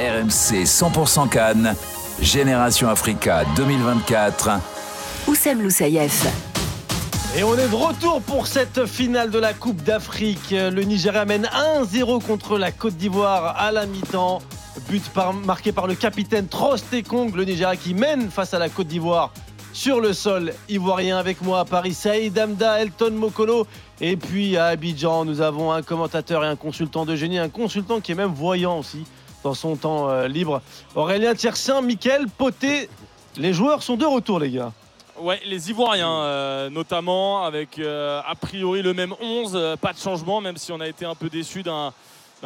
RMC 100% Cannes, Génération Africa 2024. Oussem Loussaïef. Et on est de retour pour cette finale de la Coupe d'Afrique. Le Nigeria mène 1-0 contre la Côte d'Ivoire à la mi-temps. But marqué par le capitaine Trostekong, le Nigeria qui mène face à la Côte d'Ivoire sur le sol ivoirien avec moi à Paris, Saïd Amda, Elton Mokolo. Et puis à Abidjan, nous avons un commentateur et un consultant de génie, un consultant qui est même voyant aussi dans son temps euh, libre. Aurélien Tiersin, Mickaël, Poté, les joueurs sont de retour les gars. Ouais, les Ivoiriens euh, notamment, avec euh, a priori le même 11, pas de changement, même si on a été un peu déçu d'un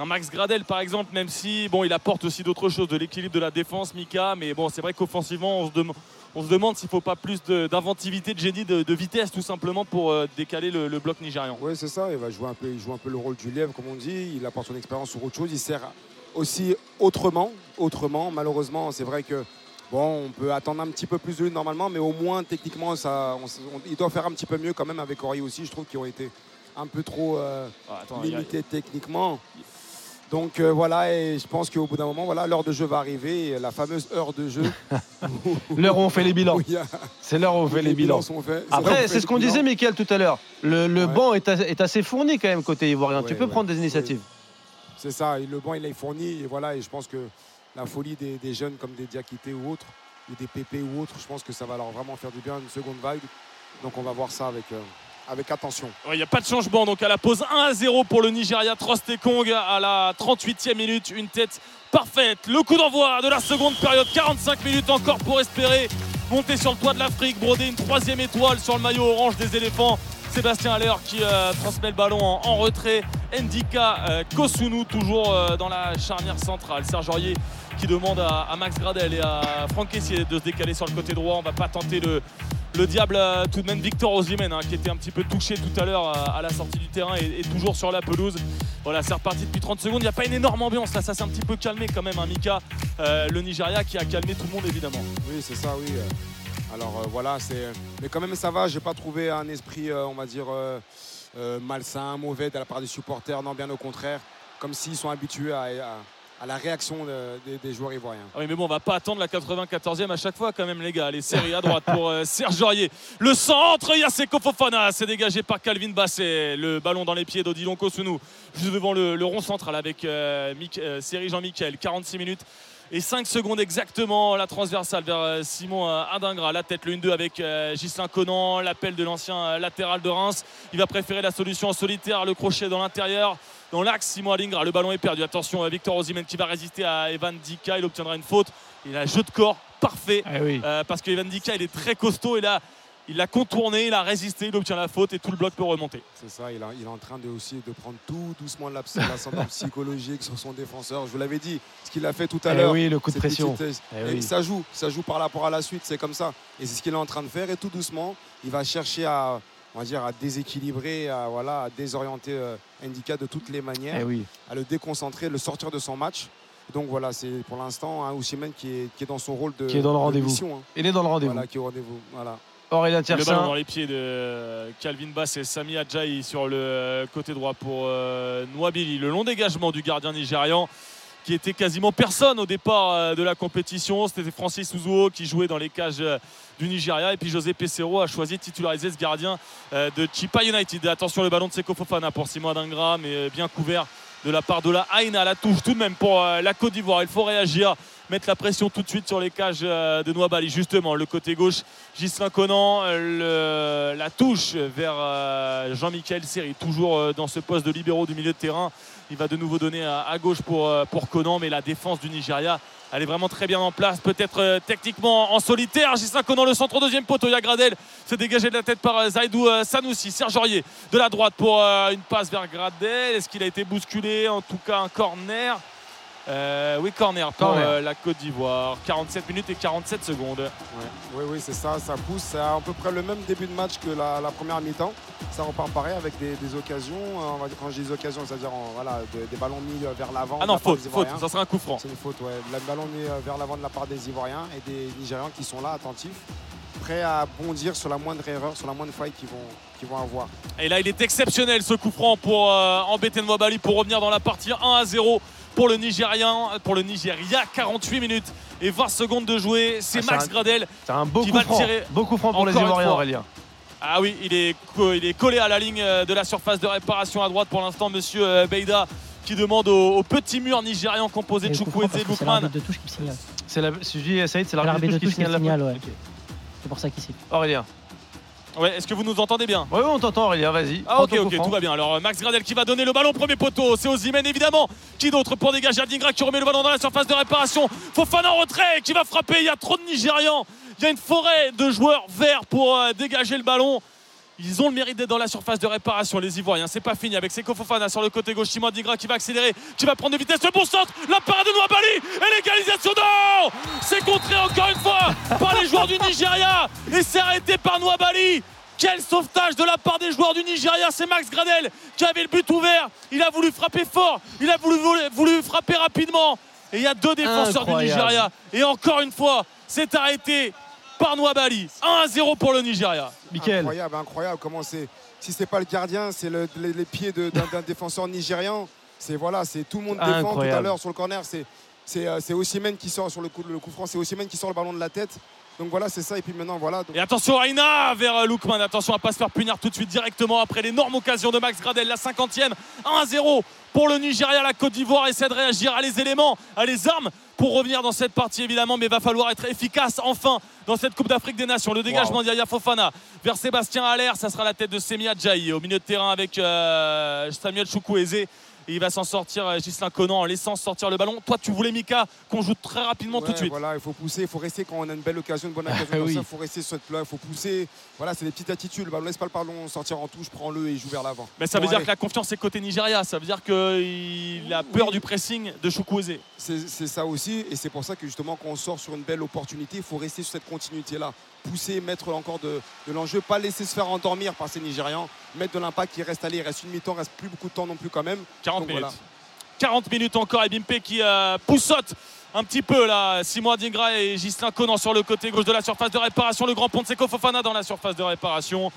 Max Gradel par exemple, même si bon il apporte aussi d'autres choses, de l'équilibre de la défense, Mika, mais bon c'est vrai qu'offensivement on se demande on se demande s'il ne faut pas plus d'inventivité, de, génie, de, vitesse tout simplement pour euh, décaler le, bloc nigérian. Oui, c'est ça. Il va jouer un peu, il joue un peu le rôle du lièvre, comme on dit. Il apporte son expérience sur autre chose. Il sert aussi autrement. Autrement, malheureusement, c'est vrai que bon, on peut attendre un petit peu plus de lui normalement, mais au moins techniquement, ça, il doit faire un petit peu mieux quand même avec Ori aussi. Je trouve qu'ils ont été un peu trop euh, ah, limités techniquement. Donc euh, voilà, et je pense qu'au bout d'un moment, voilà, l'heure de jeu va arriver, la fameuse heure de jeu. l'heure où on fait les bilans. C'est l'heure où on fait les, bilans. Après, c'est ce qu'on disait, Mickaël, tout à l'heure. Le, banc est, assez fourni quand même côté ivoirien. tu peux prendre des initiatives. C'est ça, le banc il est fourni, et voilà, et je pense que la folie des, jeunes comme des Diakité ou autres, ou des PP ou autres, je pense que ça va leur vraiment faire du bien, une seconde vague. Donc on va voir ça avec. Euh, avec attention. Il n'y a pas de changement. Donc à la pause 1 à 0 pour le Nigeria. Kong à la 38e minute. Une tête parfaite. Le coup d'envoi de la seconde période. 45 minutes encore pour espérer monter sur le toit de l'Afrique. Broder une troisième étoile sur le maillot orange des éléphants. Sébastien Aller qui euh, transmet le ballon en, retrait. Ndika euh, Kosunu toujours euh, dans la charnière centrale. Serge Aurier qui demande à, Max Gradel et à Franck Kessier de se décaler sur le côté droit. On va pas tenter le, le diable tout de même Victor Osimhen hein, qui était un petit peu touché tout à l'heure à, la sortie du terrain et, toujours sur la pelouse. Voilà, c'est reparti depuis 30 secondes. Il n'y a pas une énorme ambiance là, ça s'est un petit peu calmé quand même, hein, Mika. Euh, le Nigeria qui a calmé tout le monde évidemment. Oui, c'est ça, oui. Alors euh, voilà, c'est. Mais quand même ça va, j'ai pas trouvé un esprit, euh, on va dire, malsain, mauvais de la part des supporters. Non, bien au contraire. Comme s'ils sont habitués à la réaction des joueurs ivoiriens. Ah oui, mais bon, on va pas attendre la 94e à chaque fois quand même, les gars. Les séries à droite pour euh, Serge Aurier. Le centre, il y a Seko Fofana. C'est dégagé par Calvin Basset. Le ballon dans les pieds d'Odilon Kosunu. Juste devant le, rond central avec euh, euh, Jean-Michel. 46 minutes et 5 secondes exactement la transversale vers euh, Simon Adingra. La tête, le 1-2 avec Gislain Conan, l'appel de l'ancien latéral de Reims. Il va préférer la solution en solitaire, le crochet dans l'intérieur dans l'axe. Simon Alingra, le ballon est perdu. Attention, Victor Osimhen qui va résister à Evan Dika. Il obtiendra une faute. Il a un jeu de corps parfait ah euh, parce que Evan Dika il est très costaud et là il l'a contourné, il a résisté, il obtient la faute et tout le bloc peut remonter. C'est ça, il, est en train de aussi de prendre tout doucement l'ascendant psychologique sur son défenseur. Je vous l'avais dit, ce qu'il a fait tout à eh l'heure. Oui, le coup de pression. Eh ça joue, ça joue par rapport à la suite, c'est comme ça. Et c'est ce qu'il est en train de faire et tout doucement, il va chercher à, on va dire, à déséquilibrer, à, voilà, à désorienter euh, Indica de toutes les manières, eh à le déconcentrer, le sortir de son match. Donc voilà, c'est pour l'instant un qui est, qui est dans son rôle de qui est dans le rendez-vous. Hein. Il est dans le rendez-vous. Voilà, qui est au rendez-vous. Voilà. Le ballon dans les pieds de Calvin Bass et Sami Adjaï sur le côté droit pour euh. Le long dégagement du gardien nigérian qui était quasiment personne au départ euh, de la compétition. C'était Francis Suzuo qui jouait dans les cages euh, du Nigeria. Et puis José Pesero a choisi de titulariser ce gardien euh, de Chipa United. Attention, le ballon de Seko Fofana pour Simon Adingra, mais bien couvert de la part de la Aina à la touche tout de même pour la Côte d'Ivoire. Il faut réagir, mettre la pression tout de suite sur les cages de Noabali. Justement, le côté gauche, Gislain Conan, la touche vers Jean-Michel Seri, toujours dans ce poste de libéraux du milieu de terrain. Il va de nouveau donner à, gauche pour, euh, pour Conan, mais la défense du Nigeria, elle est vraiment très bien en place. Peut-être euh, techniquement en solitaire. Gislain Conan, le centre deuxième poteau. Gradel se dégagé de la tête par euh, Zaidou Sanoussi. Serge Aurier de la droite pour une passe vers Gradel. Est-ce qu'il a été bousculé? En tout cas, un corner. Euh, oui, corner pour euh, la Côte d'Ivoire. 47 minutes et 47 secondes. Oui, oui, c'est ça. Ça pousse. C'est à peu près le même début de match que la, première mi-temps. Ça repart pareil avec des, occasions. Euh, on va dire, quand je dis des occasions, c'est-à-dire voilà, des, ballons mis vers l'avant. Ah non, faute, faute. Ça sera un coup franc. C'est une faute, ouais. Le ballon mis vers l'avant de la part des Ivoiriens et des Nigérians qui sont là, attentifs prêts à bondir sur la moindre erreur, sur la moindre faille qu'ils vont, qu'ils vont avoir. Et là, il est exceptionnel ce coup franc pour embêter embêter Bali pour revenir dans la partie 1 à 0 pour le Nigérian, pour le Nigeria. 48 minutes et 20 secondes de jouer. C'est Ah, c'est Max un- Gradel. C'est un beau Qui coup va franc. tirer Beau coup franc pour les Ivoiriens. Aurélien. Ah oui, il est, il est collé à la ligne euh, de la surface de réparation à droite pour l'instant, monsieur euh, Beida qui demande au, au petit mur nigérian composé de Et Chukwueze parce que C'est de touche qui me signale. C'est la, si je dis Saïd, c'est l'arbitre de touche qui signale ouais. C'est pour ça qu'il. Aurélien. Ouais, Est-ce que vous nous entendez bien Oui, on t'entend, Aurélien, vas-y. Ah ok ok tout va bien. Alors euh, Max Gradel qui va donner le ballon premier poteau c'est Ozymen évidemment. Qui d'autre pour dégager Adingra qui remet le ballon dans la surface de réparation Fofana en retrait qui va frapper. Il y a trop de Nigérians. Il y a une forêt de joueurs verts pour euh, dégager le ballon ils ont le mérite d'être dans la surface de réparation, les Ivoiriens. C'est pas fini avec Seko Fofana sur le côté gauche. Timo Adingra qui va accélérer, qui va prendre de vitesse. Le bon centre, la parade de Nouabali et l'égalisation. Non C'est contré encore une fois par les joueurs du Nigeria et c'est arrêté par Nouabali. Quel sauvetage de la part des joueurs du Nigeria. C'est Max Gradel qui avait le but ouvert. Il a voulu frapper fort, il a voulu, frapper rapidement. Et il y a deux défenseurs du. Nigeria. Et encore une fois, c'est arrêté par Nouabali. 1-0 pour le Nigeria. Mickaël. Incroyable, incroyable. Comment c'est. Si c'est pas le gardien, c'est le- les, les pieds d'un défenseur nigérian. C'est voilà, c'est tout le monde défend tout à l'heure sur le corner. C'est c'est euh, qui sort sur le coup, le coup franc. C'est Osimhen qui sort le ballon de la tête. Donc voilà, c'est ça. Et puis maintenant, voilà. Donc, Et attention Aina vers euh, Lookman. Attention à pas se faire punir tout de suite directement après l'énorme occasion de Max Gradel. La 50e. 1-0 pour le Nigeria. La Côte d'Ivoire essaie de réagir à les éléments, à les armes pour revenir dans cette partie évidemment. Mais il va falloir être efficace enfin dans cette Coupe d'Afrique des Nations. Le dégagement d'Yaya Fofana vers Sébastien Haller. Ça sera la tête de Semi Adjaï au milieu de terrain avec euh, Samuel Chukwueze. Et il va s'en sortir, euh, Gislain Conan, en laissant sortir le ballon. Toi, tu voulais, Mika, qu'on joue très rapidement tout de suite. Voilà, il faut pousser, il faut rester quand on a une belle occasion, une bonne occasion Oui. ça, il faut rester sur cette plat, il faut pousser. Voilà, c'est des petites attitudes. Le ballon, laisse pas le ballon sortir en touche, prends-le et joue vers l'avant. Mais ça veut dire que la confiance est côté Nigeria. Ça veut dire qu'il a peur du pressing de Chukwueze. C'est c'est ça aussi, et c'est pour ça que justement quand on sort sur une belle opportunité, il faut rester sur cette continuité-là. Pousser, mettre encore de, de l'enjeu, pas laisser se faire endormir par ces Nigérians, mettre de l'impact qui reste allé, il reste une mi-temps, il reste plus beaucoup de temps non plus quand même. 40 Donc, minutes. voilà. 40 minutes encore et Bimpe qui euh, poussote un petit peu là. Simon Dingra et Gislain Conan sur le côté gauche de la surface de réparation. Le grand pont de Seko Fofana dans la surface de réparation.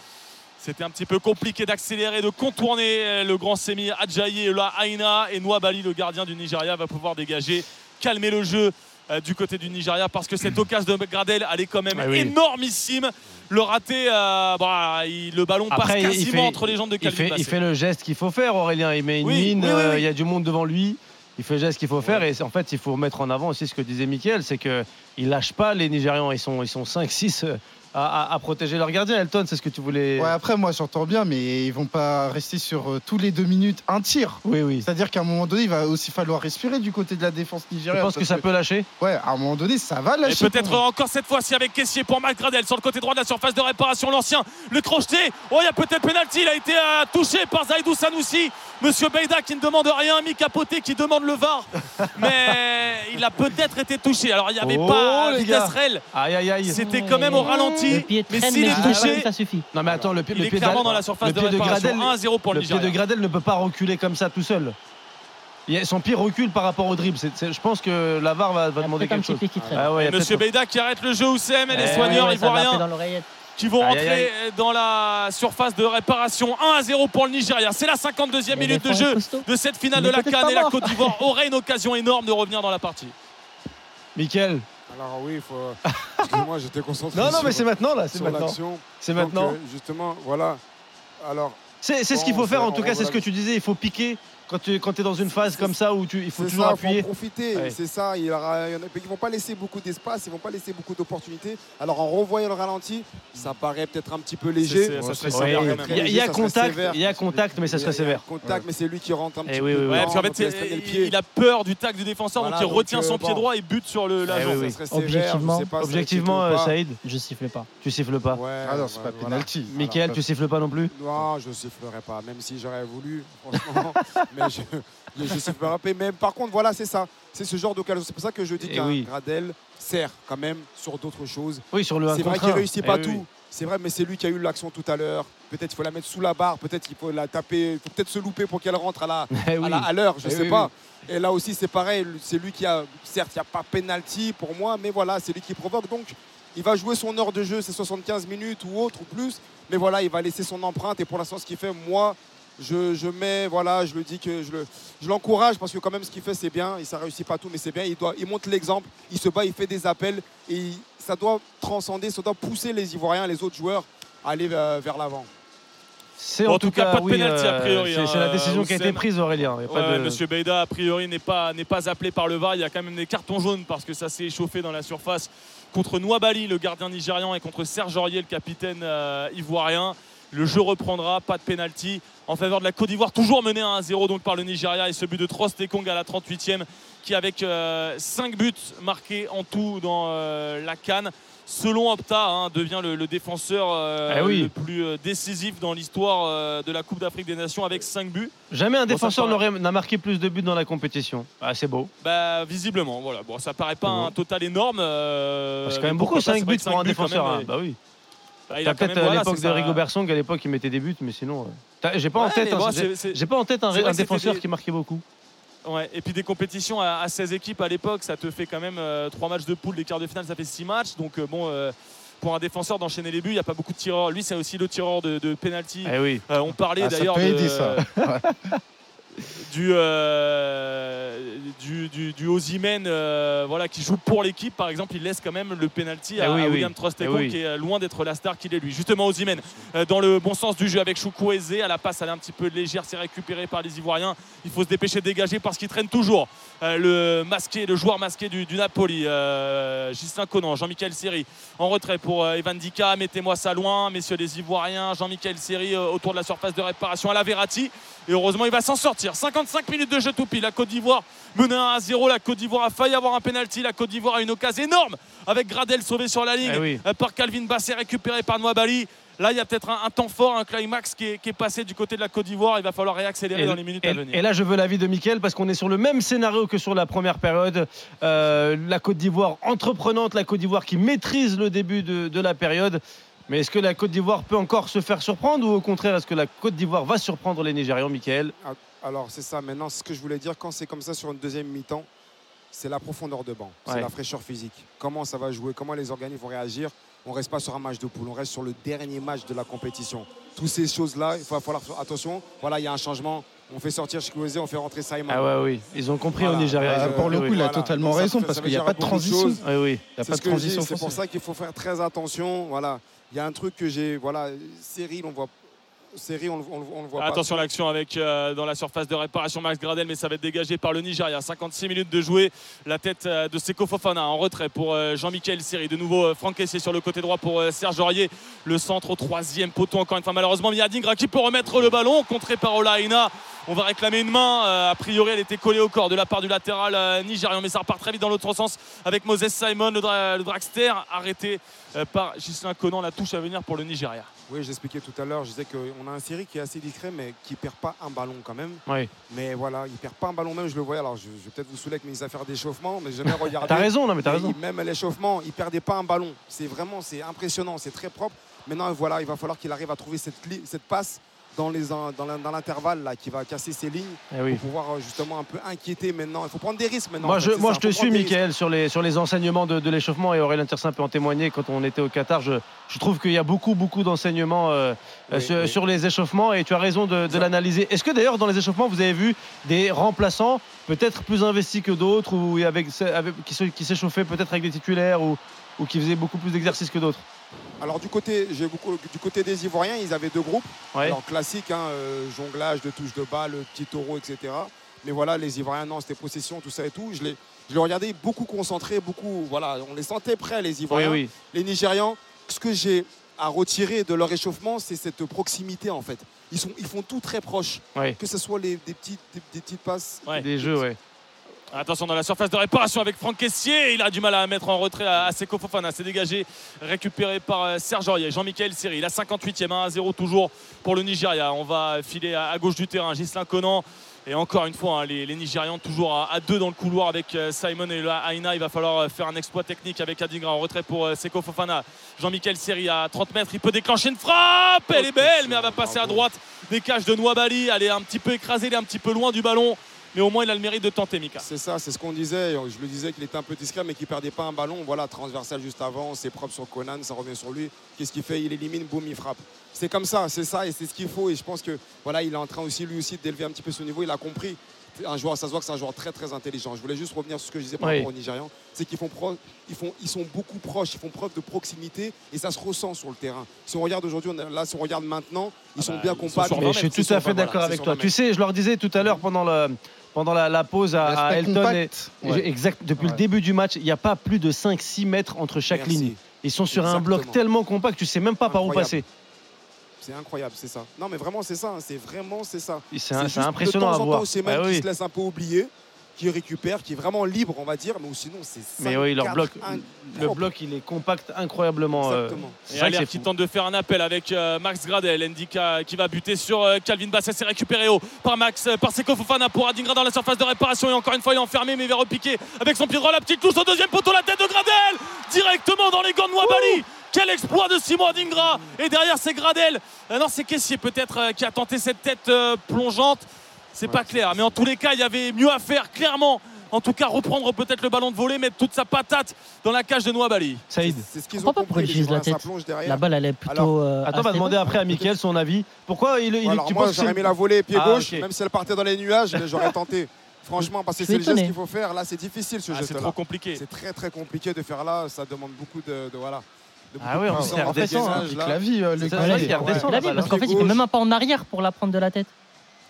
C'était un petit peu compliqué d'accélérer, de contourner euh, le grand Semi Adjayi et là Aina et Nouabali, le gardien du Nigeria, va pouvoir dégager, calmer le jeu euh, du côté du Nigeria parce que cette occasion de Gradel elle est quand même Ah oui. énormissime. Le raté, euh, bah, il- le ballon Après, passe quasiment fait- entre les jambes de Il Calvin fait, il fait le geste qu'il faut faire, Aurélien. Il met une Oui, mine, oui, euh, il y a du monde devant lui. Il fait le geste qu'il faut faire. Et en fait, il faut mettre en avant aussi ce que disait Mickaël c'est qu'ils ne lâchent pas les Nigérians. Ils sont, ils sont 5-6 euh, à, à- à protéger leur gardien. Elton, c'est ce que tu voulais. Ouais, après, moi, j'entends bien, mais ils vont pas rester sur euh, tous les deux minutes un tir. Oui, oui. C'est-à-dire qu'à un moment donné, il va aussi falloir respirer du côté de la défense Tu nigériane. penses que ça peut lâcher? Ouais, à un moment donné, ça va Et lâcher. peut-être pour- encore cette fois-ci avec Caissier pour Gradel sur le côté droit de la surface de réparation. L'ancien, le crocheté. Oh, il y a peut-être pénalty. Il a été euh, touché par Zaidou Sanoussi. Monsieur Beida qui ne demande rien. Mika Poté qui demande le VAR. Mais il a peut-être été touché. Alors, il n'y avait Oh, pas les vitesse. Aïe, aïe, aïe. C'était quand même au ralenti. Le pied Mais traîne, s'il mais est touché, ça suffit. Non, mais attends, le, pied- il le est clairement dans la surface le de pied de réparation. Gradel. 1-0 pour le Le pied de. Gradel ne peut pas reculer comme ça tout seul. Il y a- Son pied recule par rapport au dribble. C'est- c'est- je pense que la VAR va, demander quelque chose. qui. Ah ouais, il y a Monsieur Beida qui arrête le jeu Oussem et les Eh soigneurs ivoiriens. l'oreillette. qui vont rentrer aïe, dans la surface de réparation. 1 à 0 pour le Nigeria. C'est la 52e Mais minute de jeu costaud. de cette finale de la Cannes et la. Côte d'Ivoire aurait une occasion énorme de revenir dans la partie. Mickaël. Alors oui, il faut. Excuse-moi, j'étais concentré. Non, non, mais c'est maintenant là. C'est maintenant. C'est Donc, maintenant. euh, justement, voilà. Alors, C'est ce qu'il faut faire en tout cas, c'est ce que tu disais, il faut piquer quand tu quand es dans une phase comme ça où tu, il faut toujours ça, appuyer. faut en profiter. Ouais. C'est ça. Il y aura- il y en a- ils vont pas laisser beaucoup d'espace, ils vont pas laisser beaucoup d'opportunités. Alors en revoyant le ralenti, ça paraît peut-être un petit peu léger. Ça serait sévère. Il y a, y contact, il y a contact, mais ça serait a- il y a sévère. Contact, mais c'est lui qui rentre un petit oui, peu. oui, oui. Ouais, dedans, parce qu'en donc fait, il pied. a peur du tac du défenseur, Voilà, donc il donc, retient euh, son pied bon. droit et bute sur le l'agent. oui, oui. Ça serait sévère, Objectivement- Objectivement, euh. Saïd, Je siffle pas. tu siffles pas. Ouais, Ah non, c'est pas penalty. Mickaël, tu siffles pas non plus Non, je sifflerai pas, même si j'aurais voulu, franchement. mais je, je sifflerai pas. Mais par contre, voilà, c'est ça. C'est ce genre d'occasion. C'est pour ça que je dis Eh qu'un oui. Gradel sert quand même sur d'autres choses. Oui, sur le 1 C'est vrai qu'il réussit Eh pas oui, tout. oui. C'est vrai, mais c'est lui qui a eu l'action tout à l'heure. Peut-être qu'il faut la mettre sous la barre, peut-être qu'il faut la taper, il faut peut-être se louper pour qu'elle rentre à Eh à oui. la- à l'heure, je Eh sais pas. Et là aussi, c'est pareil. C'est lui qui a, certes, il n'y a pas penalty pour moi, mais voilà, c'est lui qui provoque. Donc, il va jouer son heure de jeu, c'est 75 minutes ou autre ou plus. Mais voilà, il va laisser son empreinte. Et pour l'instant, ce qu'il fait, moi, je, je mets, voilà, je le dis que je le- je l'encourage parce que quand même ce qu'il fait c'est bien. Il ça réussit pas tout, mais c'est bien. Il doit, il montre l'exemple. Il se bat, il fait des appels et il- ça doit transcender, ça doit pousser les Ivoiriens, les autres joueurs à aller vers, vers l'avant. C'est En en tout tout cas, cas, pas de oui, pénalty, a euh, priori, C'est hein, c'est la décision qui a été prise, Aurélien. Il y a pas Ouais, de- Monsieur Beida, a priori, n'est pas, n'est pas appelé par le VAR. Il y a quand même des cartons jaunes parce que ça s'est échauffé dans la surface contre Nouabali, le gardien nigérian, et contre Serge Aurier, le capitaine euh, ivoirien. Le jeu reprendra, pas de pénalty en faveur de la Côte d'Ivoire, toujours mené à 1-0 donc par le Nigeria et ce but de Trost Ekong à la 38e qui avec 5 buts marqués en tout dans euh, la Cannes selon Opta hein, devient le, le défenseur euh, Eh oui. le plus euh, décisif dans l'histoire euh, de la Coupe d'Afrique des Nations avec 5 buts. Jamais un défenseur n'a marqué plus de buts dans la compétition. Ah, c'est beau. Bah visiblement, voilà. Bon, ça paraît pas un total énorme. euh, C'est quand même beaucoup, pas, 5 c'est vrai buts pour un défenseur. même, hein. Bah oui. Bah, il a peut-être à l'époque de ça. Rigo Bersong, à l'époque, il mettait des buts, mais sinon. euh, J'ai pas en Ouais, tête, j'ai- pas en un, défenseur des- qui marquait beaucoup. Ouais, et puis des compétitions à, à 16 équipes à l'époque, ça te fait quand même 3 matchs de poule, des quarts de finale, ça fait 6 matchs. Donc euh, bon, euh, pour un défenseur d'enchaîner les buts, il n'y a pas beaucoup de tireurs. Lui, c'est aussi le tireur de, de penalty. Eh oui. Euh, on parlait Ah, d'ailleurs de- aider, ça. du, euh, du, du, euh, voilà, qui joue pour l'équipe, par exemple, il laisse quand même le penalty à, Eh oui, à oui. William Eh oui. qui est loin d'être la star qu'il est lui. Justement, Osimhen, euh, dans le bon sens du jeu avec Chukwueze, à la passe, elle est un petit peu légère, c'est récupéré par les Ivoiriens. Il faut se dépêcher de dégager parce qu'il traîne toujours euh, le masqué, le joueur masqué du, du Napoli, euh, Gislain Conan, Jean-Michel Seri en retrait pour euh, Evan Dika. Mettez-moi ça loin, messieurs les Ivoiriens. Jean-Michel euh, autour de la surface de réparation à la Verratti. Et heureusement, il va s'en sortir. 55 minutes de jeu tout pile. La Côte d'Ivoire menée à 1-0. La Côte d'Ivoire a failli avoir un penalty. La Côte d'Ivoire a une occasion énorme avec Gradel sauvé sur la ligne Eh oui. euh, par Calvin Bassé récupéré par Nouabali. Là, il y a peut-être un, un temps fort, un climax qui est, qui est passé du côté de la Côte d'Ivoire. Il va falloir réaccélérer dans les minutes et- à venir. et là, je veux l'avis de Mickaël parce qu'on est sur le même scénario que sur la première période. Euh, la Côte d'Ivoire entreprenante, la Côte d'Ivoire qui maîtrise le début de, de la période. Mais est-ce que la Côte d'Ivoire peut encore se faire surprendre ou au contraire, est-ce que la Côte d'Ivoire va surprendre les Nigérians, Mickaël Alors c'est ça. Maintenant, ce que je voulais dire, quand c'est comme ça sur une deuxième mi-temps, c'est la profondeur de banc, c'est Ouais. la fraîcheur physique. Comment ça va jouer, comment les organismes vont réagir? On reste pas sur un match de poule, on reste sur le dernier match de la compétition. Toutes ces choses-là, il va falloir faire attention. Voilà, il y a un changement. On fait sortir Chikwueze, on fait rentrer Simon. Ah ouais, oui. Ils ont compris Voilà. au Nigeria. Ah, ils ont pour le coup, il a Voilà. totalement Ça raison parce qu'il n'y a pas de transition. choses. Oui, oui. Il n'y a C'est pas de transition C'est pour ça qu'il faut faire très attention. Voilà, il y a un truc que j'ai. Voilà, Cyril, on voit. Cyril, on, le voit pas. Attention à l'action avec euh, dans la surface de réparation Max Gradel, mais ça va être dégagé par le Nigeria. 56 minutes de jouer. La tête euh, de Seko Fofana en retrait pour euh, Jean-Michel Seri. De nouveau, Franck Kessier sur le côté droit pour Serge Aurier. Le centre au troisième poteau, encore une fois, malheureusement. Miyadingra qui peut remettre le ballon, contré par Olaïna. On va réclamer une main. A priori, elle était collée au corps de la part du latéral nigérian, mais ça repart très vite dans l'autre sens avec Moses Simon, le, le dragster, arrêté par Gislain Conan. La touche à venir pour le Nigeria. Oui, j'expliquais tout à l'heure. Je disais qu'on a un Cyril qui est assez discret, mais qui perd pas un ballon quand même. Oui. Mais voilà, il perd pas un ballon même. Je le voyais. Alors, je, je vais peut-être vous saouler avec mes affaires d'échauffement, mais j'ai jamais regardé. T'as raison, non, mais t'as raison. il- Même à l'échauffement, il perdait pas un ballon. C'est vraiment, c'est impressionnant, c'est très propre. Maintenant, voilà, il va falloir qu'il arrive à trouver cette passe dans les l'intervalle là, qui va casser ses lignes Eh oui. pour pouvoir euh, justement un peu inquiéter maintenant. Il faut prendre des risques maintenant. Moi, en je, fait, c'est moi ça, je te suis. Mickaël, sur les, sur les enseignements de, de l'échauffement et Aurélien Tersin peut en témoigner. Quand on était au Qatar, je, je trouve qu'il y a beaucoup, beaucoup d'enseignements euh, Oui, sur, oui. sur les échauffements et tu as raison de, l'analyser. Est-ce que d'ailleurs, dans les échauffements, vous avez vu des remplaçants peut-être plus investis que d'autres ou avec, avec- qui, s'échauffaient peut-être avec des titulaires ou, ou qui faisaient beaucoup plus d'exercices que d'autres? Alors du côté, j'ai beaucoup, du côté des Ivoiriens, ils avaient deux groupes. Ouais. Alors classique, hein, euh, jonglage de touches de balle, petit taureau, etc. Mais voilà, les Ivoiriens, non, c'était possession, tout ça et tout. Je les, je les regardais beaucoup concentrés, beaucoup, voilà, on les sentait prêts, les Ivoiriens. oui. Les Nigérians, ce que j'ai à retirer de leur échauffement, c'est cette proximité en fait. Ils, sont, ils font tout très proche, Ouais. que ce soit les, des, petites, des, des petites passes. Ouais. Des jeux, ouais. Attention dans la surface de réparation avec Franck Caissier. Il a du mal à mettre en retrait à, Seko Fofana. C'est dégagé, récupéré par euh, Serge Aurier. Jean-Michel Seri, la 58e, 1-0 toujours pour le Nigeria. On va filer à, gauche du terrain. Gislain Conan. Et encore une fois, hein, les, Nigérians toujours à, deux dans le couloir avec euh, Simon et Aina. Il va falloir euh, faire un exploit technique avec Adingra en retrait pour Seko Fofana. Jean-Michel Seri à 30 mètres. Il peut déclencher une frappe. Elle est belle, mais elle va passer à droite des cages de Nouabali. Elle est un petit peu écrasée, elle est un petit peu loin du ballon. Mais au moins il a le mérite de tenter, Mika. C'est ça, c'est ce qu'on disait. Je le disais qu'il était un peu discret, mais qu'il perdait pas un ballon. Voilà, transversal juste avant, c'est propre sur Conan, ça revient sur lui. Qu'est-ce qu'il fait? Il élimine, boum, il frappe. C'est comme ça, c'est ça, et c'est ce qu'il faut. Et je pense que voilà, il est en train aussi lui aussi d'élever un petit peu ce niveau. Il a compris. Un joueur, ça se voit que c'est un joueur très très intelligent. Je voulais juste revenir sur ce que je disais par Oui. rapport aux Nigérians. C'est qu'ils font pro- ils font, ils sont beaucoup proches, ils font preuve de proximité et ça se ressent sur le terrain. Si on regarde aujourd'hui, là, si on regarde maintenant, ils Ah sont bah, bien sont compacts. sur Mais 20 je suis tout à fait 20, d'accord voilà, avec toi. Tu 20 sais, je leur disais tout à l'heure pendant, le, pendant la, la pause à, Elton. et- ouais. exact, depuis le début du match, il n'y a pas plus de 5-6 mètres entre chaque Merci. ligne. Ils sont sur un bloc tellement compact, tu sais même pas par où passer. C'est incroyable, c'est ça. Non, mais vraiment, c'est ça. hein, C'est vraiment, c'est ça. C'est impressionnant de à en voir. temps, c'est même qui oui. se laisse un peu oublier, qui récupère, qui est vraiment libre, on va dire, mais sinon, c'est Mais oui, leur bloc, le bloc, il est compact incroyablement. euh, Exactement. c'est Et qui tente de faire un appel avec euh, Max Gradel, Ndika qui va buter sur euh, Calvin Bass, c'est récupéré haut par Max, euh, par Seko Fofana pour Adingra dans la surface de réparation et encore une fois il est enfermé mais il va repiquer avec son pied droit la petite touche au deuxième poteau, la tête de Gradel directement dans les gants de Wabali. Quel exploit de Simon Adingra Et derrière c'est Gradel. Euh, non c'est Caissier peut-être euh, qui a tenté cette tête euh, plongeante. C'est pas clair, mais en tous les cas il y avait mieux à faire clairement. En tout cas reprendre peut-être le ballon de volée, mettre toute sa patate dans la cage de Noabali. Saïd. C'est ce qu'ils ont pas compris. la ça tête. plonge derrière. La balle, elle est plutôt. Alors, euh, Attends, on va demander après à Mickaël son avis. Pourquoi il, il- Alors, tu moi, j'aurais c'est- aimé la volée pied Ah, gauche, même si elle partait dans les nuages, j'aurais tenté. Franchement, parce que c'est le geste qu'il faut faire. Là, c'est difficile ce Ah, c'est geste-là. trop compliqué. C'est très très compliqué de faire là. Ça demande beaucoup de, de- voilà. Ah oui, plus, c'est de redescend, Avec la vie, euh, C'est ça, redescend. La balle, parce hein. qu'en fait, il fait même un pas en arrière pour la prendre de la tête.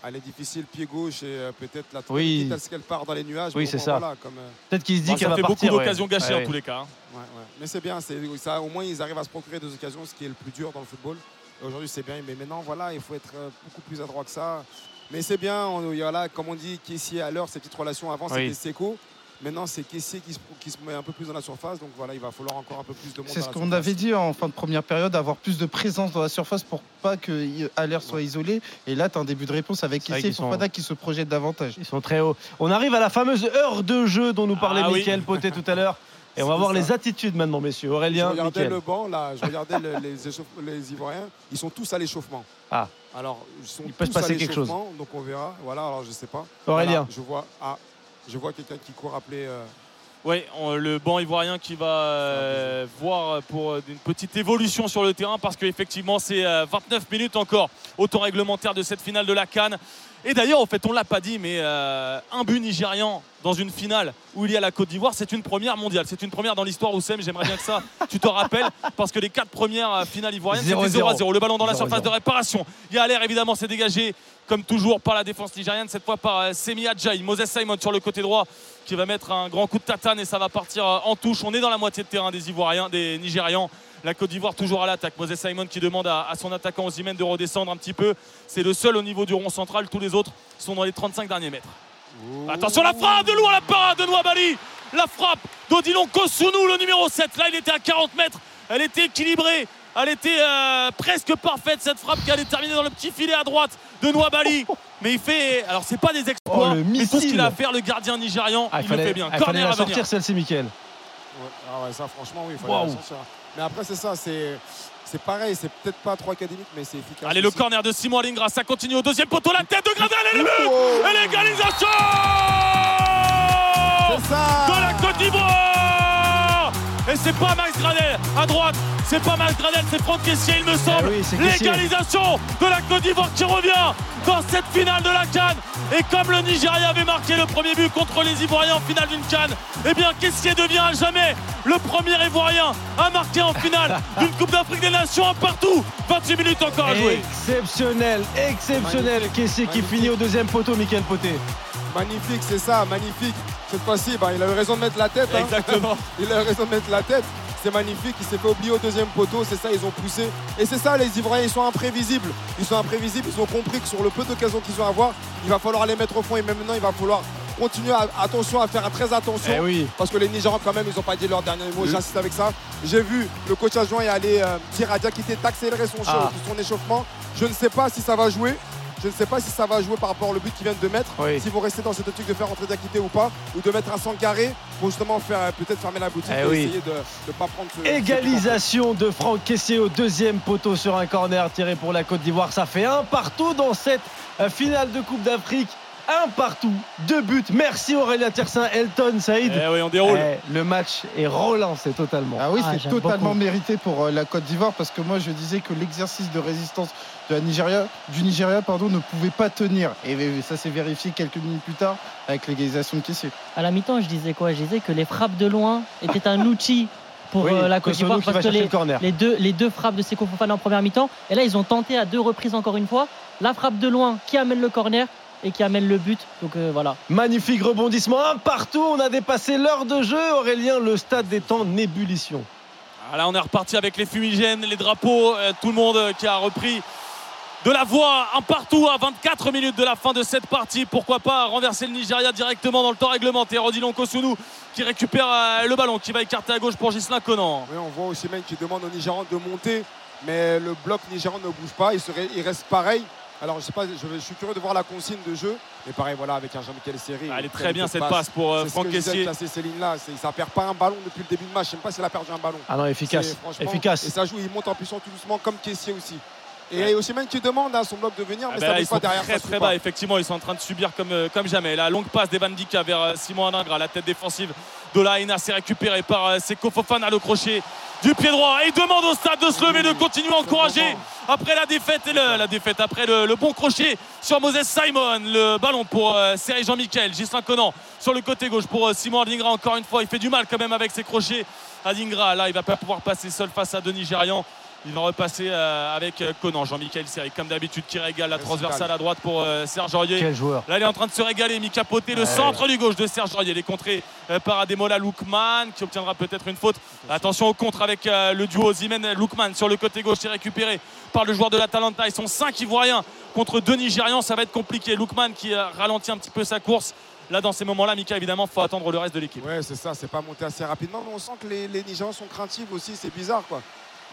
Elle est difficile, pied gauche et euh, peut-être la Oui. quitte à ce qu'elle part dans les nuages? Oui, c'est ça. voilà, comme, euh, Peut-être qu'il se dit Bon, qu'elle ça va fait partir. beaucoup ouais. d'occasions gâchées Ouais, en tous les cas. hein. ouais, ouais. Mais c'est bien, c'est ça. Au moins, ils arrivent à se procurer des occasions, ce qui est le plus dur dans le football. Et Aujourd'hui, c'est bien, mais maintenant, voilà, il faut être euh, beaucoup plus adroit que ça. Mais c'est bien, on, il y a là, comme on dit, Caissier à l'heure, ces petites relations. Avant, Oui. c'était Seco. Maintenant, c'est Caissier qui se, qui se met un peu plus dans la surface. Donc voilà, il va falloir encore un peu plus de monde. C'est ce qu'on avait dit en fin de première période, avoir plus de présence dans la surface pour pas que Aller soit isolé. Et là, tu as un début de réponse avec Kessé et qu'ils sont- Fofana qui se projette davantage. Ils sont très hauts. On arrive à la fameuse heure de jeu dont nous parlait Ah oui. Mickaël Poté tout à l'heure. Et on va voir ça. les attitudes maintenant, messieurs. Je Aurélien, regardais Mickaël. le banc, là, je regardais le- les, Ivoiriens, ils sont tous à l'échauffement. Ah. Alors, ils sont Il peut se tous à passer quelque chose. l'échauffement, Donc on verra. Voilà, alors je sais pas. Aurélien. Voilà, je vois, ah, je vois quelqu'un qui court appeler. euh, Oui, le banc ivoirien qui va euh, voir pour euh, une petite évolution sur le terrain parce qu'effectivement c'est euh, 29 minutes encore au temps réglementaire de cette finale de la Cannes. Et d'ailleurs, en fait, on l'a pas dit, mais euh, un but nigérian dans une finale où il y a la Côte d'Ivoire, c'est une première mondiale. C'est une première dans l'histoire où J'aimerais bien que ça, tu te rappelles, parce que les quatre premières euh, finales ivoiriennes, c'était 0-0. 0 à 0. Le ballon dans la 0-0. surface de réparation. Il y a l'air évidemment, c'est dégagé comme toujours par la défense nigériane, cette fois par euh, Semi Adjaï. Moses Simon sur le côté droit qui va mettre un grand coup de tatane et ça va partir en touche. On est dans la moitié de terrain des Ivoiriens, des Nigérians. La Côte d'Ivoire toujours à l'attaque. Moses Simon qui demande à, à son attaquant Osimhen de redescendre un petit peu. C'est le seul au niveau du rond central. Tous les autres sont dans les 35 derniers mètres. Attention la frappe de loin la parade de Nouabali. La frappe d'Odilon Kosunu, le numéro 7. Là, il était à 40 mètres. Elle était équilibrée. Elle était euh, presque parfaite cette frappe qui allait terminer dans le petit filet à droite de Nouabali. Mais il fait. Alors, c'est pas des exploits. Oh, le mais tout ce qu'il a à faire, le gardien nigérian, Ah, il le fait bien. ah, il fallait Corner la à venir. sortir celle-ci, Mickaël. Ouais, ah ouais, ça franchement oui, il sortir. Mais après c'est ça, c'est c'est pareil, c'est peut-être pas trop académique, mais c'est efficace. Allez, le corner de Simon Alingra, ça continue au deuxième poteau, la tête de Gradel et le but Oh. Et l'égalisation C'est ça de la Côte d'Ivoire Et c'est pas Max Gradel à droite, c'est pas Max Gradel, c'est Franck Caissier, il me semble. Eh oui, Caissier. L'égalisation de la Côte d'Ivoire qui revient dans cette finale de la Cannes. Et comme le Nigeria avait marqué le premier but contre les Ivoiriens en finale d'une Cannes, eh bien Caissier devient à jamais le premier Ivoirien à marquer en finale d'une Coupe d'Afrique des Nations partout. 28 minutes encore à jouer. Exceptionnel, exceptionnel. Caissier qui finit au deuxième poteau, Mickaël Poté? Magnifique, c'est ça, magnifique. Cette fois-ci, bah, il a eu raison de mettre la tête. hein. Exactement. Il a raison de mettre la tête. C'est magnifique. Il s'est fait oublier au deuxième poteau. C'est ça, ils ont poussé. Et c'est ça, les Ivoiriens, ils sont imprévisibles. Ils sont imprévisibles. Ils ont compris que sur le peu d'occasions qu'ils vont avoir, il va falloir les mettre au fond. Et même maintenant, il va falloir continuer à, attention à faire très attention. Eh oui. Parce que les Nigérians, quand même, ils n'ont pas dit leur dernier mot. J'insiste avec ça. J'ai vu le coach adjoint y aller euh, dire à Diakité d'accélérer son, Ah. son échauffement. Je ne sais pas si ça va jouer. Je ne sais pas si ça va jouer par rapport au but qu'ils viennent de mettre. Oui. S'ils vont rester dans cette optique de faire rentrer Diakité ou pas. Ou de mettre un Sangaré pour justement faire peut-être fermer la boutique Eh et oui. essayer de ne pas prendre ce. Égalisation de Franck Caissier au deuxième poteau sur un corner tiré pour la Côte d'Ivoire. Ça fait un partout dans cette euh, finale de Coupe d'Afrique un partout, deux buts. Merci Aurélien Tersin, Elton, Saïd. Eh oui, on déroule. Eh, le match est relancé totalement. Ah oui, Ah, c'est j'aime totalement beaucoup. mérité pour euh, la Côte d'Ivoire parce que moi je disais que l'exercice de résistance de la Nigeria, du Nigeria pardon, ne pouvait pas tenir. Et ça s'est vérifié quelques minutes plus tard avec l'égalisation de Kessier. À la mi-temps, je disais quoi? Je disais que les frappes de loin étaient un outil pour Oui, euh, la Côte d'Ivoire parce que le les deux, les deux frappes de Seko Fofana en première mi-temps. Et là, ils ont tenté à deux reprises encore une fois. La frappe de loin qui amène le corner et qui amène le but. Donc euh, voilà. Magnifique rebondissement, un partout. On a dépassé l'heure de jeu. Aurélien, le stade est en ébullition. Ah, Là, on est reparti avec les fumigènes, les drapeaux, euh, tout le monde euh, qui a repris de la voix un partout à 24 minutes de la fin de cette partie. Pourquoi pas renverser le Nigeria directement dans le temps réglementaire. Odilon Kosunu qui récupère le ballon, qui va écarter à gauche pour Gislain Conan. Oui, on voit aussi même qui demande au Nigérian de monter, mais le bloc nigérian ne bouge pas, il, serait- il reste pareil. Alors je sais pas, je, suis curieux de voir la consigne de jeu, mais pareil voilà avec un Jean-Michel Seri. Ah, elle est très bien cette passe pour euh, Franck lignes-là, c'est- ça perd pas un ballon depuis le début de match. Je sais même pas s'il a perdu un ballon. Ah non, efficace. Efficace. Et ça joue, il monte en puissance tout doucement comme Caissier aussi. Et aussi même qui demande à son bloc de venir, Ah mais bah ça là, ils pas sont derrière. très ça très bas, pas. effectivement, ils sont en train de subir comme, euh, comme jamais. La longue passe des Bandika vers euh, Simon Adingra, la tête défensive de la Haina, c'est récupéré par euh, Seko Fofana, le crochet du pied droit. Et il demande au stade de se lever, de continuer à encourager après la défaite et le- la défaite, après le, bon crochet sur Moses Simon. Le ballon pour euh, Jean-Michel, Gislain Conan sur le côté gauche pour euh, Simon Adingra. Encore une fois, il fait du mal quand même avec ses crochets. Adingra, là, il va pas pouvoir passer seul face à deux Nigérians. Il va repasser euh, avec euh, Conan, Jean-Michel Seri, comme d'habitude, qui régale la transversale à droite pour euh, Serge Aurier. Quel joueur. Là, il est en train de se régaler. Mika Poté, le Ouais. centre du gauche de Serge Aurier. Il est contré par Ademola Loukman qui obtiendra peut-être une faute. Attention au contre avec le duo Zimen-Loukman sur le côté gauche. C'est récupéré par le joueur de l'Atalanta. Ils sont 5 Ivoiriens contre deux Nigérians. Ça va être compliqué. Loukman qui ralentit un petit peu sa course. Là, dans ces moments-là, Mika, évidemment, il faut attendre le reste de l'équipe. Ouais, c'est ça, c'est pas monté assez rapidement, mais on sent que les, les Nigérians sont craintifs aussi, c'est bizarre quoi.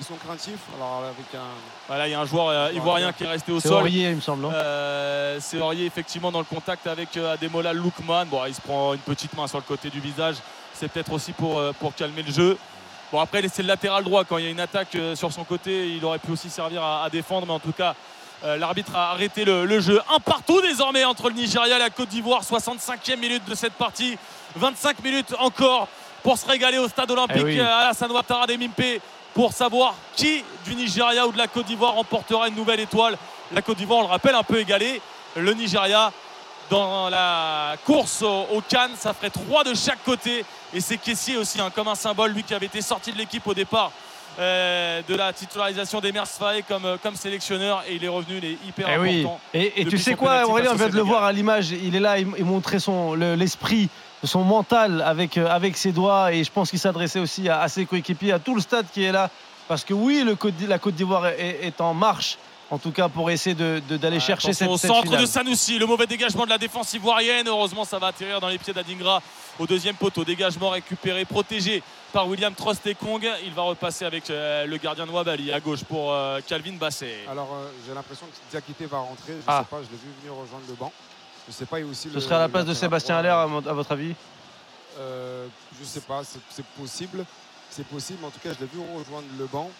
Ils sont craintifs, alors avec un. Voilà, il y a un joueur euh, ivoirien qui est resté au C'est sol. Aurier, il me semble. Euh, c'est Aurier effectivement dans le contact avec euh, Ademola Lookman. Bon, il se prend une petite main sur le côté du visage. C'est peut-être aussi pour, euh, pour calmer le jeu. Bon, après, c'est le latéral droit. Quand il y a une attaque euh, sur son côté, il aurait pu aussi servir à, à défendre. Mais en tout cas, euh, l'arbitre a arrêté le, le jeu. Un partout désormais entre le Nigeria et la Côte d'Ivoire. 65e minute de cette partie. 25 minutes encore pour se régaler au stade olympique Eh oui. euh, Alassane Ouattara des Mimpe pour savoir qui du Nigeria ou de la Côte d'Ivoire remportera une nouvelle étoile. La Côte d'Ivoire, on le rappelle, un peu égalée. Le Nigeria, dans la course au, Cannes, ça ferait trois de chaque côté. Et c'est Kessier aussi, hein, comme un symbole, lui qui avait été sorti de l'équipe au départ euh, de la titularisation Faé comme, euh, comme sélectionneur. Et il est revenu, il est hyper Eh oui. important. Et, et tu sais quoi, Aurélien, on vient de le voir à l'image. Il est là, il, il montrait son le- l'esprit, son mental avec euh, avec ses doigts. Et je pense qu'il s'adressait aussi à, à ses coéquipiers, à tout le stade qui est là, parce que oui, le Côte d'I- la Côte d'Ivoire est, est en marche. En tout cas, pour essayer de- de- d'aller chercher cette, au centre finale. de Sanoussi, le mauvais dégagement de la défense ivoirienne. Heureusement, ça va atterrir dans les pieds d'Adingra au deuxième poteau. Dégagement récupéré, protégé par William Trostekong. Il va repasser avec euh, le gardien de Wabali à gauche pour euh, Calvin Basset. Alors euh, j'ai l'impression que Diakité va rentrer, je Ah. sais pas, je l'ai vu venir rejoindre le banc. Je sais pas, il y a aussi Ce le- serait à la place de Sébastien. Allaire, à, mon- à votre avis? Euh, je sais pas, c'est- c'est possible. C'est possible, mais en tout cas, je l'ai vu rejoindre le banc.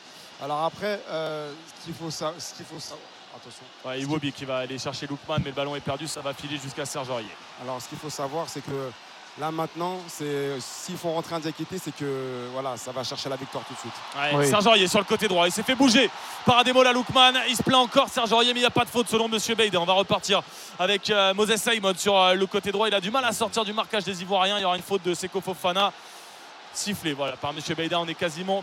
Alors après, euh, ce qu'il faut, sa- ce qu'il faut savoir. Attention. Ouais, Iwobi qui va aller chercher Lookman, mais le ballon est perdu. Ça va filer jusqu'à Serge Aurier. Alors ce qu'il faut savoir, c'est que là maintenant, c'est s'il faut rentrer un Diakité, c'est que voilà, ça va chercher la victoire tout de suite. Ouais, Oui. Serge Aurier sur le côté droit. Il s'est fait bouger par Ademola Lookman. Il se plaint encore, Serge Aurier, mais il n'y a pas de faute selon Monsieur Beide. On va repartir avec euh, Moses Simon sur euh, le côté droit. Il a du mal à sortir du marquage des Ivoiriens. Il y aura une faute de Seko Fofana. Sifflé voilà, par Monsieur Beida. On est quasiment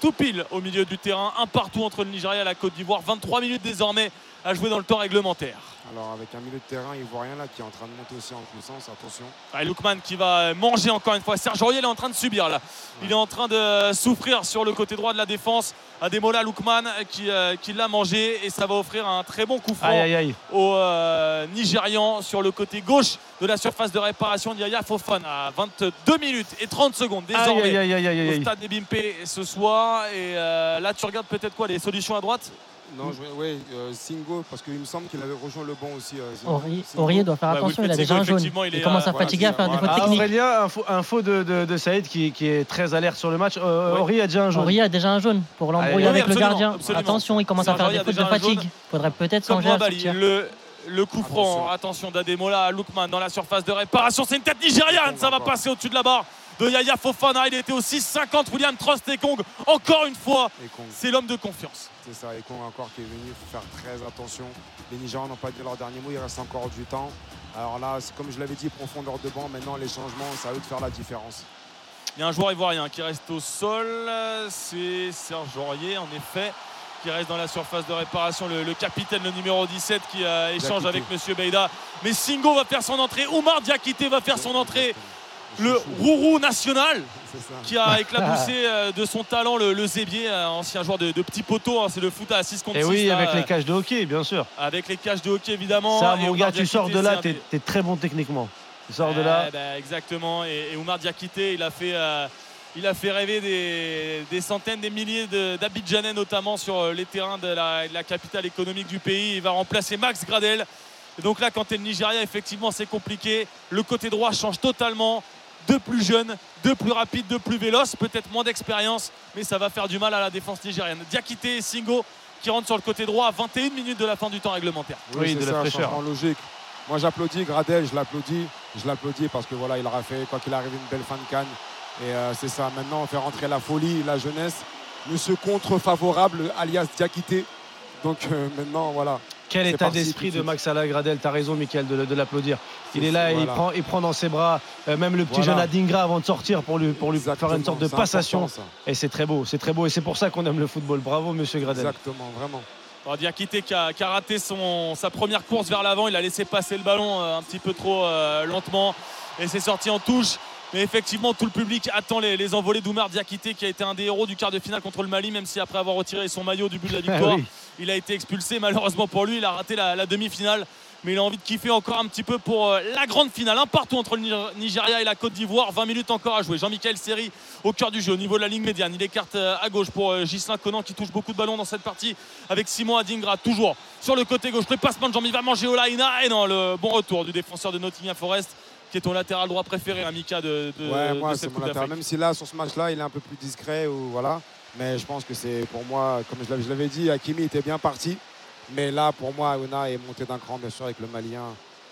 tout pile au milieu du terrain. Un partout entre le Nigeria et la Côte d'Ivoire. 23 minutes désormais à jouer dans le temps réglementaire. Alors avec un milieu de terrain ivoirien là qui est en train de monter aussi en puissance, attention. Ouais, Lookman qui va manger encore une fois. Serge Aurier il est en train de subir là. Il est en train de souffrir sur le côté droit de la défense. Ademola Lookman qui, euh, qui l'a mangé et ça va offrir un très bon coup franc Aïe, aïe, aïe. au euh, Nigérian sur le côté gauche de la surface de réparation d'Yaya Fofana. 22 minutes et 30 secondes Aïe, désormais aïe, aïe, aïe, aïe, au stade des Bimpe ce soir. Et euh, là tu regardes peut-être quoi les solutions à droite? Non, je, ouais, euh, Singo, parce qu'il me semble qu'il avait rejoint le banc aussi. euh. Aurier. Aurier doit faire Ouais, attention, il a déjà un jaune. il Il, commence à voilà, fatiguer, à faire des fautes. Ah, techniques. Aurélien, info, info de, de, de Saïd qui, qui est très alerte sur le match. Euh, Ouais. Aurier a déjà un jaune. Aurier a déjà un jaune pour l'embrouille oui, avec le gardien. absolument. Attention, il commence à faire des fautes de un fatigue. Faudrait peut-être changer à. Le Le coup franc, attention, d'Ademola à Lukman dans la surface de réparation. C'est une tête nigériane, ça va passer au-dessus de la barre de Yaya Fofana. Il était au 6-50. William Trost et Kong, encore une fois, c'est l'homme de confiance. C'est ça, et Kong encore qui est venu, il faut faire très attention. Les Nigérians n'ont pas dit leur dernier mot, il reste encore du temps. Alors là, comme je l'avais dit, profondeur de banc, maintenant les changements, ça à eux de faire la différence. Il y a un joueur ivoirien qui reste au sol, c'est Serge Aurier en effet qui reste dans la surface de réparation. Le, capitaine, le numéro 17, qui échange avec Monsieur Beida. Mais Singo va faire son entrée. Oumar Diakité va faire son entrée. Le Rourou national qui a éclaboussé euh, de son talent le, Zébier, ancien joueur de, petits poteaux. Hein. c'est le foot à 6 contre 6. Et oui, avec les cages de hockey, bien sûr. Avec les cages de hockey, évidemment. Ça, mon gars, tu sors de là, tu es, très bon techniquement. Tu sors de là. Bah, exactement. Et, Oumar Diakité, il a fait. Euh, il a fait rêver des, centaines, des milliers d'Abidjanais, notamment sur euh, les terrains de la, capitale économique du pays. Il va remplacer Max Gradel. Et donc là, quand tu es le Nigeria, effectivement, c'est compliqué. Le côté droit change totalement. Deux plus jeunes, deux plus rapides, deux plus véloces, peut-être moins d'expérience, mais ça va faire du mal à la défense nigérienne. Diakité et Singo qui rentrent sur le côté droit à 21 minutes de la fin du temps réglementaire. Oui, de la fraîcheur. logique. Moi j'applaudis Gradel, je l'applaudis, je l'applaudis parce que voilà, il aura fait quoi qu'il arrive une belle fin de canne. Et euh, c'est ça, maintenant on fait rentrer la folie, la jeunesse, monsieur contre-favorable, alias Diakité. Donc euh, maintenant, voilà. Quel état d'esprit de Max Gradel tu as raison, Michael, de, l'applaudir. Il est là, il, prend, il prend dans ses bras euh, même le petit jeune Adingra avant de sortir pour lui, pour lui faire une sorte de passation. Et c'est très beau, c'est très beau. Et c'est pour ça qu'on aime le football. Bravo, monsieur Gradel. Exactement, vraiment. Diakité qui a, qui a raté son, sa première course vers l'avant, il a laissé passer le ballon un petit peu trop lentement et c'est sorti en touche. Mais effectivement, tout le public attend les, envolées d'Oumar Diakité, qui a été un des héros du quart de finale contre le Mali, même si après avoir retiré son maillot du but de la victoire, il a été expulsé. Malheureusement pour lui, il a raté la, demi-finale. Mais il a envie de kiffer encore un petit peu pour euh, la grande finale. Un partout entre le Nigeria et la Côte d'Ivoire. 20 minutes encore à jouer. Jean-Michel Seri au cœur du jeu, au niveau de la ligne médiane. Il écarte euh, à gauche pour euh, Gislain Conan qui touche beaucoup de ballons dans cette partie avec Simon Adingra toujours sur le côté gauche. Prépassement de Jean-Mi va manger Olaïna. Et non, le bon retour du défenseur de Nottingham Forest qui est ton latéral droit préféré, Mika de, de, ouais, moi, c'est mon latéral. Même si là, sur ce match-là, il est un peu plus discret. Ou, voilà. Mais je pense que c'est pour moi, comme je l'avais dit, Hakimi était bien parti. Mais là, pour moi, Aouna est monté d'un cran, bien sûr, avec le Malien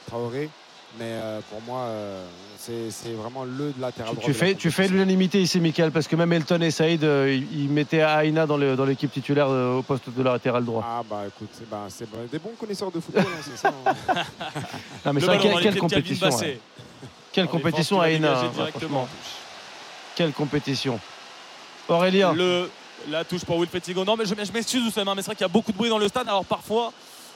Traoré. Mais euh, pour moi, euh, c'est vraiment le latéral droit. Tu, fais, tu fais l'unanimité ici, Michael, parce que même Elton et Saïd, euh, ils mettaient Aina dans l'équipe titulaire au poste de latéral droit. Ah bah écoute, c'est des bons connaisseurs de football, hein, c'est ça. Hein. non, mais ça, quelle, compétition quelle compétition à directement. Quelle compétition. Aurélien. Le, la touche pour Will Pettigo. Non, mais je, je m'excuse, mais c'est vrai qu'il y a beaucoup de bruit dans le stade. Alors parfois,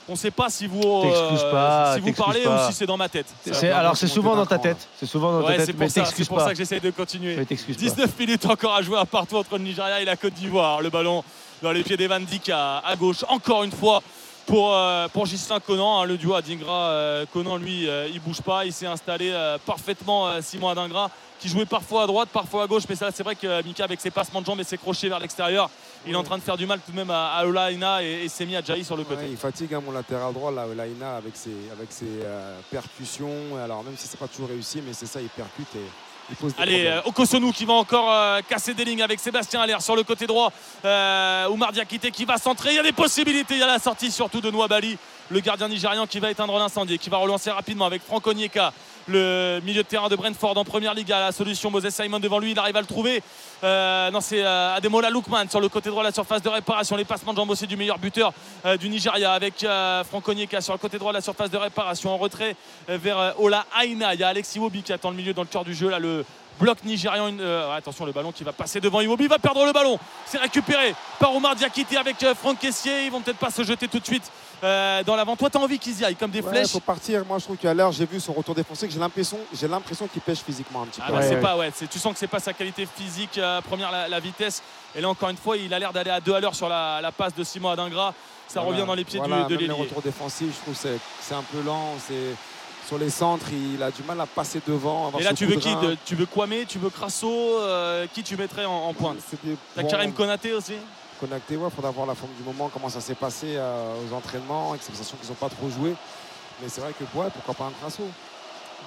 on ne sait pas si vous, euh, pas, si vous parlez ou si c'est dans ma tête. alors c'est souvent dans ta tête. C'est souvent dans ta tête. C'est pour, ça, pour ça que j'essaie de continuer. 19 minutes encore à jouer à partout entre le Nigeria et la Côte d'Ivoire. Le ballon dans les pieds d'Evan Dick à, à gauche. Encore une fois, pour, euh, pour Gislain Conan. Hein, le duo Adingra, euh, Conan, lui, euh, il bouge pas. Il s'est installé parfaitement, Simon Adingra, qui jouait parfois à droite, parfois à gauche. Mais ça, c'est vrai que Mika, avec ses passements de jambes et ses crochets vers l'extérieur, il est en train de faire du mal tout de même à, Olaina et, et Semi Adjaï sur le côté. il fatigue hein, mon latéral droit, là, Olaina, avec ses, avec ses percussions. Alors, même si c'est pas toujours réussi, mais c'est ça, il percute. Et Allez, euh, Okosonu qui va encore euh, casser des lignes avec Sébastien Allaire sur le côté droit. Euh, Oumar Diakité qui va centrer. Il y a des possibilités. Il y a la sortie surtout de Bali le gardien nigérian qui va éteindre l'incendie, qui va relancer rapidement avec Franck Onyeka le milieu de terrain de Brentford en première ligue à la solution. Moses Simon devant lui, il arrive à le trouver. Euh, non, c'est euh, Ademola Lukman sur le côté droit la surface de réparation. Les passements de jambes aussi du meilleur buteur euh, du Nigeria avec Franck Onyeka sur le côté droit la surface de réparation. En retrait vers Ola Aina. Il y a Alexis Wobi qui attend le milieu dans le cœur du jeu. Là, le bloc nigérian. attention, le ballon qui va passer devant Iwobi va perdre le ballon. C'est récupéré par Omar Diakité avec Franck Caissier. Ils vont peut-être pas se jeter tout de suite euh, dans l'avant. Toi, tu as envie qu'ils y aillent comme des flèches. Il faut partir. Moi, je trouve qu'à l'heure, j'ai vu son retour défensif, j'ai l'impression, j'ai l'impression qu'il pêche physiquement un petit ah peu. Bah, pas, ouais, tu sens que c'est pas sa qualité physique. Euh, première, la, vitesse. Et là, encore une fois, il a l'air d'aller à deux à l'heure sur la, passe de Simon Adingra. Ça revient dans les pieds du, de l'ailier. Le retour défensif, je trouve que c'est un peu lent. C'est sur les centres, il a du mal à passer devant. Et là, tu veux qui Tu veux Kwame Tu veux Crasso euh, Qui tu mettrais en, pointe? T'as Karim Konaté aussi? Connecté. Il faudra voir la forme du moment, comment ça s'est passé euh, aux entraînements, avec qu'ils n'ont pas trop joué. Mais c'est vrai que ouais, pourquoi pas un Crasso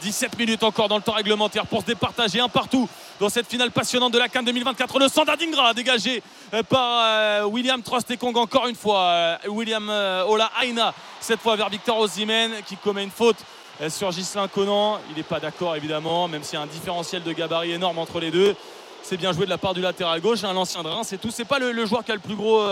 17 minutes encore dans le temps réglementaire pour se départager un partout dans cette finale passionnante de la Cannes 2024. Le centre dégagé euh, par euh, William Trostekong encore une fois. William Ola Aina, cette fois vers Victor Osimhen qui commet une faute sur Gislain Conan. Il n'est pas d'accord évidemment, même s'il y a un différentiel de gabarit énorme entre les deux. C'est bien joué de la part du latéral gauche, hein, l'ancien de c'est tout. C'est pas le, joueur qui a le plus gros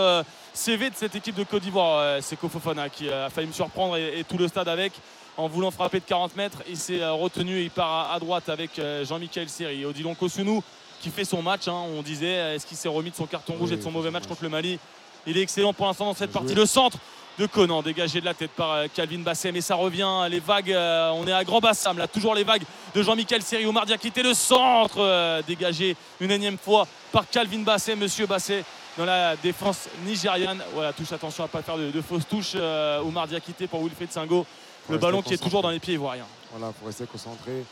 CV de cette équipe de Côte d'Ivoire. c'est Kofofana qui a failli me surprendre et, tout le stade avec en voulant frapper de 40 mètres. Il s'est retenu et il part à, droite avec Jean-Michel Seri. Odilon Kosunu qui fait son match. Hein. on disait, est-ce qu'il s'est remis de son carton rouge et de son mauvais match contre le Mali? Il est excellent pour l'instant dans cette partie. Le centre de Conan, dégagé de la tête par euh, Calvin Basset, mais ça revient, les vagues, euh, on est à Grand Bassam, là, toujours les vagues de Jean-Michel Seri, Omar quitté le centre, euh, dégagé une énième fois par Calvin Basset, monsieur Basset dans la défense nigériane. Voilà, touche attention à ne pas faire de, fausses touches. Omar Diakité pour Wilfried Singo. Le ballon qui est toujours dans les pieds ivoiriens. Voilà, il faut rester concentré.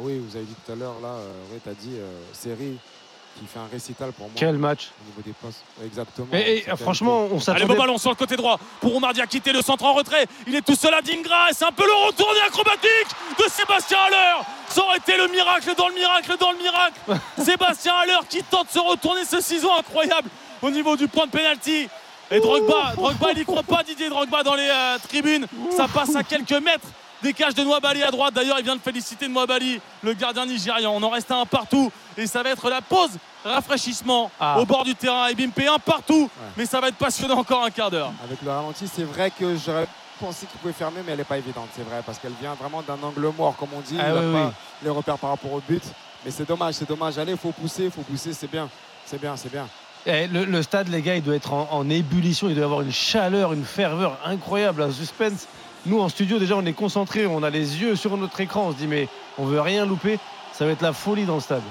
oui, vous avez dit tout à l'heure, là, oui, tu as dit, série qui fait un récital pour moi. Quel match Au niveau des passes. Exactement. Et, franchement, on s'attendait. Allez, beau ballon sur le côté droit pour Omar quitter le centre en retrait. Il est tout seul à Dingra et c'est un peu le retourné acrobatique de Sébastien Haller. Ça aurait été le miracle dans le miracle dans le miracle. Sébastien Haller qui tente de se retourner ce ciseau incroyable au niveau du point de pénalty. Et Drogba, Drogba, il n'y croit pas Didier Drogba dans les euh, tribunes. Ça passe à quelques mètres des cages de Noabali à droite. D'ailleurs, il vient de féliciter Noabali, le gardien nigérian. On en reste à un partout. Et ça va être la pause rafraîchissement ah. au bord du terrain. Et Bimpe un partout. Mais ça va être passionnant encore un quart d'heure. Avec le ralenti, c'est vrai que j'aurais pensé qu'il pouvait fermer, mais elle n'est pas évidente. C'est vrai, parce qu'elle vient vraiment d'un angle mort, comme on dit. Ah il pas les repères par rapport au but. Mais c'est dommage, c'est dommage. Allez, il faut pousser, il faut pousser. C'est bien, c'est bien, c'est bien. Eh, le, stade, les gars, il doit être en, en, ébullition. Il doit y avoir une chaleur, une ferveur incroyable, un suspense. Nous, en studio, déjà, on est concentré, on a les yeux sur notre écran, on se dit, mais on veut rien louper. Ça va être la folie dans le stade.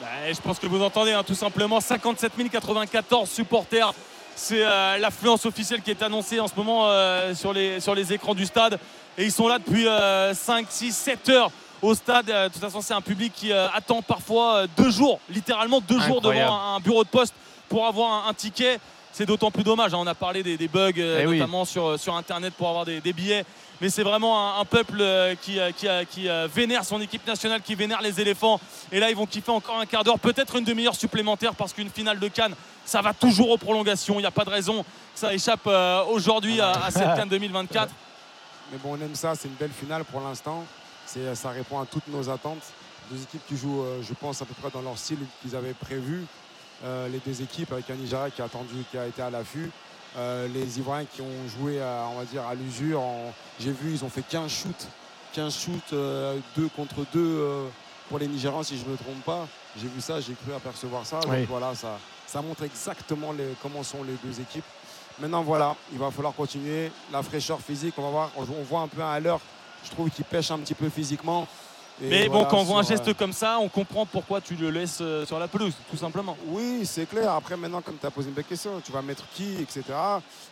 Bah, je pense que vous entendez, hein, tout simplement, 57 094 supporters. C'est euh, l'affluence officielle qui est annoncée en ce moment euh, sur, les, sur les écrans du stade. Et ils sont là depuis 5, 6, 7 heures au stade. Euh, de toute façon, c'est un public qui attend parfois deux jours, littéralement deux jours devant un, bureau de poste pour avoir un ticket c'est d'autant plus dommage. Hein. On a parlé des, bugs, euh, eh notamment sur, sur Internet pour avoir des, billets. Mais c'est vraiment un, peuple euh, qui, euh, qui, qui, vénère son équipe nationale, qui vénère les éléphants. Et là, ils vont kiffer encore un quart d'heure, peut-être une demi-heure supplémentaire, parce qu'une finale de Cannes, ça va toujours aux prolongations. Il n'y a pas de raison que ça échappe aujourd'hui à, cette Cannes 2024. Mais bon, on aime ça. C'est une belle finale pour l'instant. Ça répond à toutes nos attentes. Deux équipes qui jouent, je pense, à peu près dans leur style qu'ils avaient prévu. Euh, les deux équipes avec un Nigeria qui a attendu, qui a été à l'affût. Euh, les Ivoiriens qui ont joué à, on va dire à l'usure. J'ai vu, ils ont fait 15 shoots, 15 shoots, 2 euh, contre 2 pour les Nigérians si je ne me trompe pas. J'ai vu ça, j'ai cru apercevoir ça. Donc voilà, ça, ça montre exactement comment sont les deux équipes. Maintenant voilà, il va falloir continuer. La fraîcheur physique, on va voir, on voit un peu à l'heure. Je trouve qu'il pêche un petit peu physiquement. Mais bon, quand on voit un geste euh, comme ça, on comprend pourquoi tu le laisses euh, sur la pelouse, tout simplement. Oui, c'est clair. Après, maintenant, comme tu as posé une belle question, tu vas mettre qui, etc.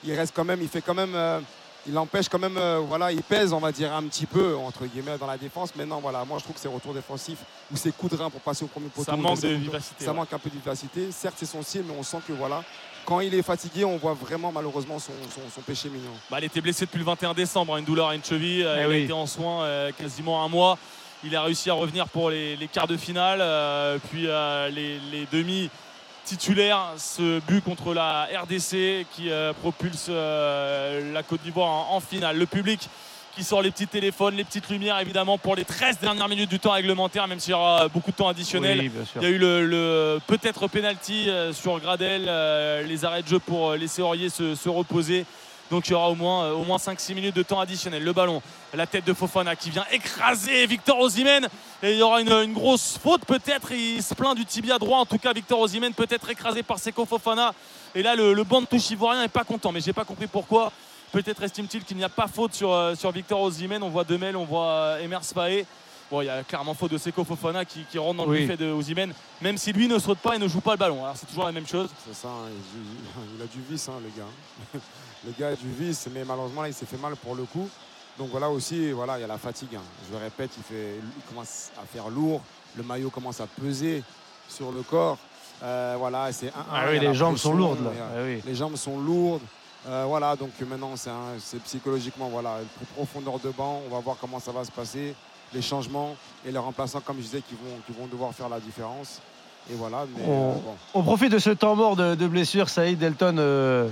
Il reste quand même, il fait quand même. Euh, il empêche quand même, voilà, il pèse, on va dire, un petit peu, entre guillemets, dans la défense. Maintenant, voilà, moi, je trouve que ses retours défensifs ou ses coups de rein pour passer au premier poteau. Ça manque de vivacité. Ça manque un peu de vivacité. Certes, c'est son style, mais on sent que, voilà, quand il est fatigué, on voit vraiment, malheureusement, son, péché mignon. Bah, il était blessé depuis le 21 décembre, hein, une douleur à une cheville. Eh il a été en soins quasiment un mois. Il a réussi à revenir pour les, quarts de finale, euh, puis euh, les, demi titulaires. Ce but contre la RDC qui euh, propulse la Côte d'Ivoire en, finale. Le public qui sort les petits téléphones, les petites lumières évidemment pour les 13 dernières minutes du temps réglementaire, même s'il y aura beaucoup de temps additionnel. il y a eu le, peut-être penalty sur Gradel, les arrêts de jeu pour laisser Aurier se reposer. Donc il y aura au moins, euh, au moins 5-6 minutes de temps additionnel. Le ballon, la tête de Fofana qui vient écraser Victor Osimhen. Et il y aura une, grosse faute peut-être. Il se plaint du tibia droit. En tout cas, Victor Osimhen peut être écrasé par Seko Fofana. Et là, le, banc de touche ivoirien n'est pas content. Mais j'ai pas compris pourquoi. Peut-être estime-t-il qu'il n'y a pas faute sur, euh, Victor Osimhen. On voit Demel, on voit euh, Emers Faé. Bon, il y a clairement faute de Seko Fofana qui, rentre dans le buffet de Osimhen, même si lui ne saute pas et ne joue pas le ballon. Alors c'est toujours la même chose. C'est ça, hein. il, a du vice, hein, le gars. le gars a du vice, mais malheureusement, là, il s'est fait mal pour le coup. Donc voilà aussi, voilà, il y a la fatigue. Hein. Je le répète, il, fait, il commence à faire lourd. Le maillot commence à peser sur le corps. Euh, voilà, c'est ah oui, les jambes sont lourdes là. Ah les jambes sont lourdes. Euh, voilà, donc maintenant c'est psychologiquement voilà, profondeur de banc. On va voir comment ça va se passer, les changements et les remplaçants, comme je disais, qui vont, qui vont devoir faire la différence. Et voilà, mais On- euh, bon. On profite de ce temps mort de, de blessure, Saïd Delton. euh,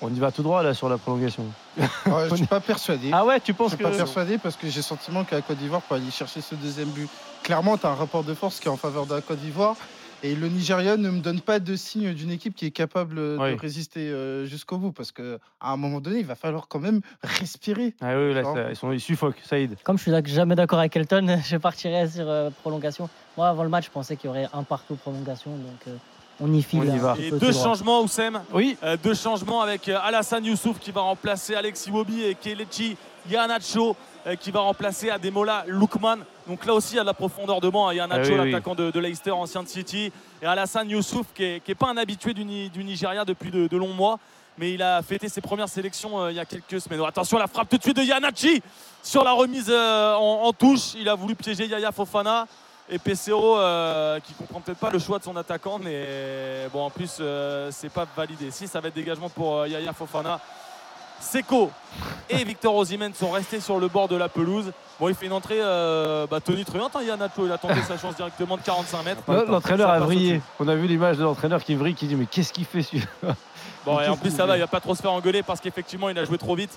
on y va tout droit là sur la prolongation. Ouais, je suis pas persuadé. Ah ouais, tu Je penses suis que. pas persuadé parce que j'ai le sentiment qu'à Côte d'Ivoire, pour aller chercher ce deuxième but, clairement, tu as un rapport de force qui est en faveur de la Côte d'Ivoire. Et le Nigeria ne me donne pas de signe d'une équipe qui est capable Oui. de résister euh, jusqu'au bout. Parce qu'à un moment donné, il va falloir quand même respirer. Ah oui, là, ça- ils, sont, ils suffoquent, Saïd. Comme je suis jamais d'accord avec Elton, je partirais sur euh, prolongation. Moi, avant le match, je pensais qu'il y aurait un partout prolongation. Donc, euh, on y file. On y un va. Et deux changements, Oussem. Oui, Euh, deux changements avec Alassane Youssouf qui va remplacer Alexis Wobi et Kelechi Yanacho qui va remplacer Ademola Lookman. Donc là aussi, il y a de la profondeur de banc. Ah oui, oui. l'attaquant de, de Leicester, ancien de City. Et Alassane Youssouf qui n'est pas un habitué du, Ni- du Nigeria depuis de, de longs mois. Mais il a fêté ses premières sélections euh, il y a quelques semaines. Attention, la frappe tout de suite de Yanachi sur la remise euh, en, en touche. Il a voulu piéger Yaya Fofana. Et PCO euh, qui comprend peut-être pas le choix de son attaquant, mais bon en plus euh, c'est pas validé. Si ça va être dégagement pour euh, Yaya Fofana. Seko et Victor Osimhen sont restés sur le bord de la pelouse. Bon, il fait une entrée euh, bah, tonitruante. Hein, Yanacho, il a tenté sa chance directement de 45 mètres. L'entraîneur a au-dessus. On a vu l'image de l'entraîneur qui brille, qui dit Mais qu'est-ce qu'il fait celui-là? Bon, et en plus ça va, il va pas trop se faire engueuler parce qu'effectivement il a joué trop vite.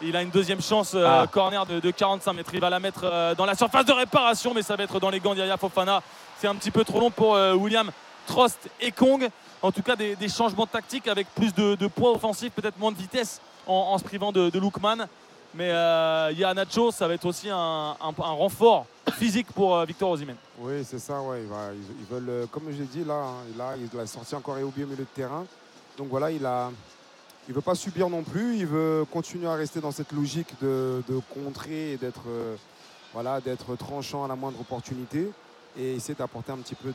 Il a une deuxième chance, euh, Ah. corner de, de 45 mètres. Il va la mettre euh, dans la surface de réparation, mais ça va être dans les gants d'Yaya Fofana. C'est un petit peu trop long pour euh, William Trost et Kong. En tout cas, des, des changements tactiques avec plus de, de poids offensif, peut-être moins de vitesse en, se privant de, de Lookman. Mais euh, Yanacho, ça va être aussi un, renfort physique pour euh, Victor Osimhen. Oui, c'est ça, ouais. il Ils, veulent, euh, comme j'ai dit, là, hein, il a sorti encore Eobi au milieu de terrain. Donc voilà, il a. Il veut pas subir non plus, il veut continuer à rester dans cette logique de, contrer et d'être voilà, d'être tranchant à la moindre opportunité et essayer d'apporter un petit peu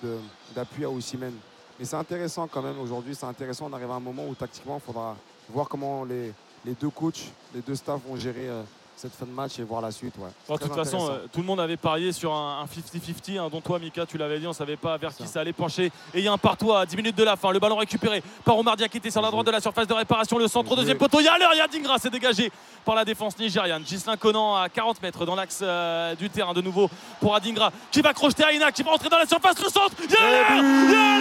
d'appui à Osimhen. Mais c'est intéressant quand même aujourd'hui, c'est intéressant. On arrive à un moment où tactiquement, il faudra voir comment les, les deux coachs, les deux staffs vont gérer euh, cette fin de match et voir la suite. Ouais. Bon, de toute façon, euh, tout le monde avait parié sur un un 50-50, hein, dont toi, Mika, tu l'avais dit, on ne savait pas vers qui Ça. ça allait pencher. Et il y a un partout à 10 minutes de la fin. Le ballon récupéré par Omar Diakité sur la droite de la surface de réparation. Le centre, Bien deuxième poteau. Il y a l'heure, il y a Dingra, c'est dégagé par la défense nigériane. Gislain Conan à 40 mètres dans l'axe euh, du terrain de nouveau pour Adingra qui va crocheter Aina, qui va entrer dans la surface. Le centre, il y a l'heure, il y a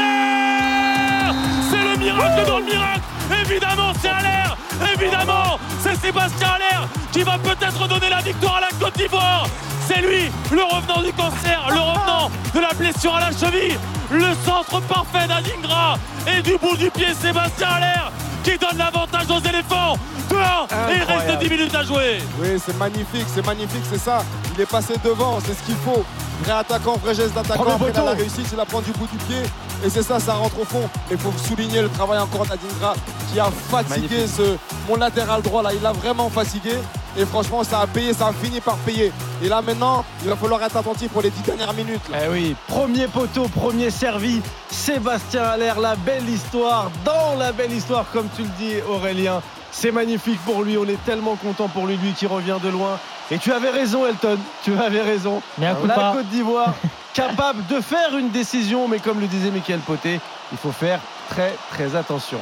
l'heure C'est le miracle dans le miracle Évidemment, c'est à l'air Évidemment, c'est Sébastien Allaire qui va peut-être donner la victoire à la Côte d'Ivoire. C'est lui, le revenant du cancer, le revenant de la blessure à la cheville, le centre parfait d'Adingra et du bout du pied Sébastien Allaire qui donne l'avantage aux éléphants. 2-1 et il reste Incroyable. 10 minutes à jouer. Oui, c'est magnifique, c'est magnifique, c'est ça. Il est passé devant, c'est ce qu'il faut. Vrai attaquant, vrai geste d'attaquant. Après, il a la réussite, il la prend du bout du pied. Et c'est ça, ça rentre au fond. Mais il faut souligner le travail encore d'Adingra qui a fatigué Magnifique. ce, mon latéral droit là. Il l'a vraiment fatigué. Et franchement, ça a payé, ça a fini par payer. Et là maintenant, il va falloir être attentif pour les 10 dernières minutes. là. Eh oui, premier poteau, premier servi. Sébastien Allaire, la belle histoire, dans la belle histoire, comme tu le dis, Aurélien. C'est magnifique pour lui, on est tellement content pour lui, lui qui revient de loin. Et tu avais raison, Elton, tu avais raison. Mais un coup La pas. Côte d'Ivoire, capable de faire une décision, mais comme le disait Michael Poté, il faut faire très très attention.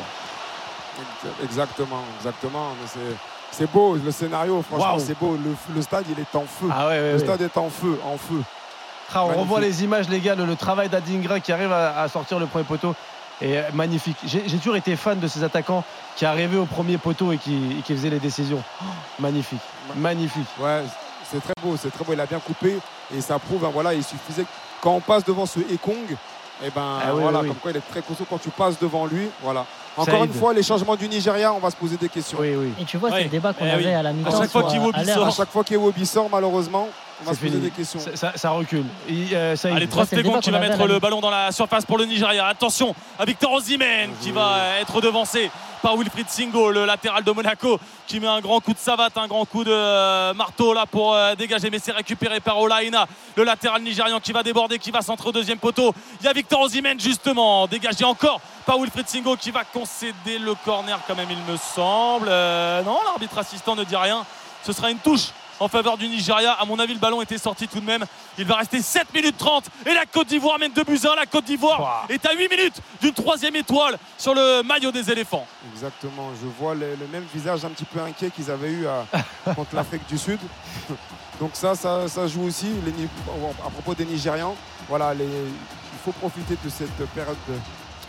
Ex- Exactement, exactement. Mais c'est- beau, le scénario, franchement, c'est beau. Le, le stade, il est en feu. Ah ouais, ouais, le ouais. stade est en feu, en feu. Ah, on Magnifique. revoit les images, les gars, le, le travail d'Adingra qui arrive à, à sortir le premier poteau. Et euh, magnifique. J'ai j'ai toujours été fan de ces attaquants qui arrivaient au premier poteau et qui, et qui faisaient les décisions. Oh, magnifique, magnifique. Ouais, c'est très beau, c'est très beau. Il a bien coupé et ça prouve, hein, voilà, il suffisait quand on passe devant ce Ekong, et ben Ah oui, voilà, oui, oui. comme quoi il est très costaud quand tu passes devant lui, voilà. Encore une fois, les changements du Nigeria, on va se poser des questions. Oui, oui. Et tu vois, c'est Oui. le débat qu'on Eh avait oui. à la mi-temps. chaque fois qu'Iwobi euh, sort. À chaque fois sort, malheureusement, on va se poser fini. des questions. Ça, ça- ça recule. Et, euh. Allez, débat qui qu'on va mettre à le ballon dans la surface pour le Nigeria. Attention à Victor Osimhen qui va être devancé par Wilfried Singo, le latéral de Monaco, qui met un grand coup de savate, un grand coup de euh, marteau là pour euh, dégager. Mais c'est récupéré par Olaïna, le latéral nigérian qui va déborder, qui va centrer au deuxième poteau. Il y a Victor Osimhen justement, dégagé encore par Wilfried Singo qui va concéder le corner quand même, il me semble. Euh, non, l'arbitre assistant ne dit rien. Ce sera une touche en faveur du Nigeria. À mon avis, le ballon était sorti tout de même. Il va rester 7 minutes 30 et la Côte d'Ivoire mène 2 buts à 1. La Côte d'Ivoire est à 8 minutes d'une troisième étoile sur le maillot des éléphants. Exactement, je vois le, le même visage un petit peu inquiet qu'ils avaient eu à- contre l'Afrique du Sud. Donc ça, ça, ça joue aussi les à propos des Nigérians. Voilà, les- il faut profiter de cette période de.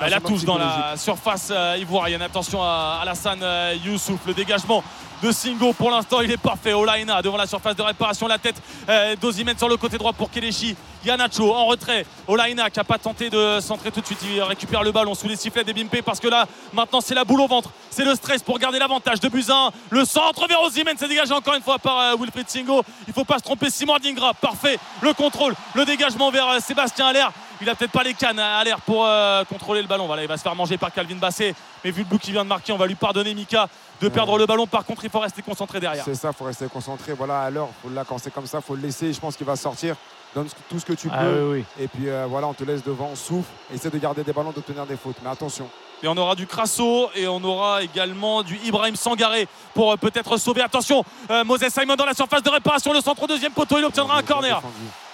Elle la touche dans la surface euh, ivoirienne. Attention à Alassane euh, Youssouf. Le dégagement de Singo pour l'instant il est parfait. Olaina devant la surface de réparation. La tête euh, d'Ozimène sur le côté droit pour Kelechi. Yanacho en retrait. Olaina qui n'a pas tenté de centrer tout de suite. Il récupère le ballon sous les sifflets des Bimpe parce que là maintenant c'est la boule au ventre. C'est le stress pour garder l'avantage de Buzyn. Le centre vers Ozimène. C'est dégagé encore une fois par euh, Wilfried Singo. Il faut pas se tromper. Simon Dingra. Parfait. Le contrôle. Le dégagement vers euh, Sébastien Allaire. Il a peut-être pas les cannes à l'air pour euh, contrôler le ballon. Voilà, il va se faire manger par Calvin Basset. Mais vu le but qu'il vient de marquer, on va lui pardonner Mika de perdre le ballon. Par contre, il faut rester concentré derrière. C'est ça, il faut rester concentré. Voilà, à l'heure, faut- là, quand c'est comme ça, il faut le laisser. Je pense qu'il va sortir. Donne tout ce que tu Ah peux. oui, oui. Et puis euh, voilà, on te laisse devant, souffle. Essaie de garder des ballons, d'obtenir des fautes. Mais attention. Et on aura du Crasso et on aura également du Ibrahim Sangaré pour euh, peut-être sauver. Attention, euh, Moses Simon dans la surface de réparation. Le centre au deuxième poteau, il obtiendra un corner.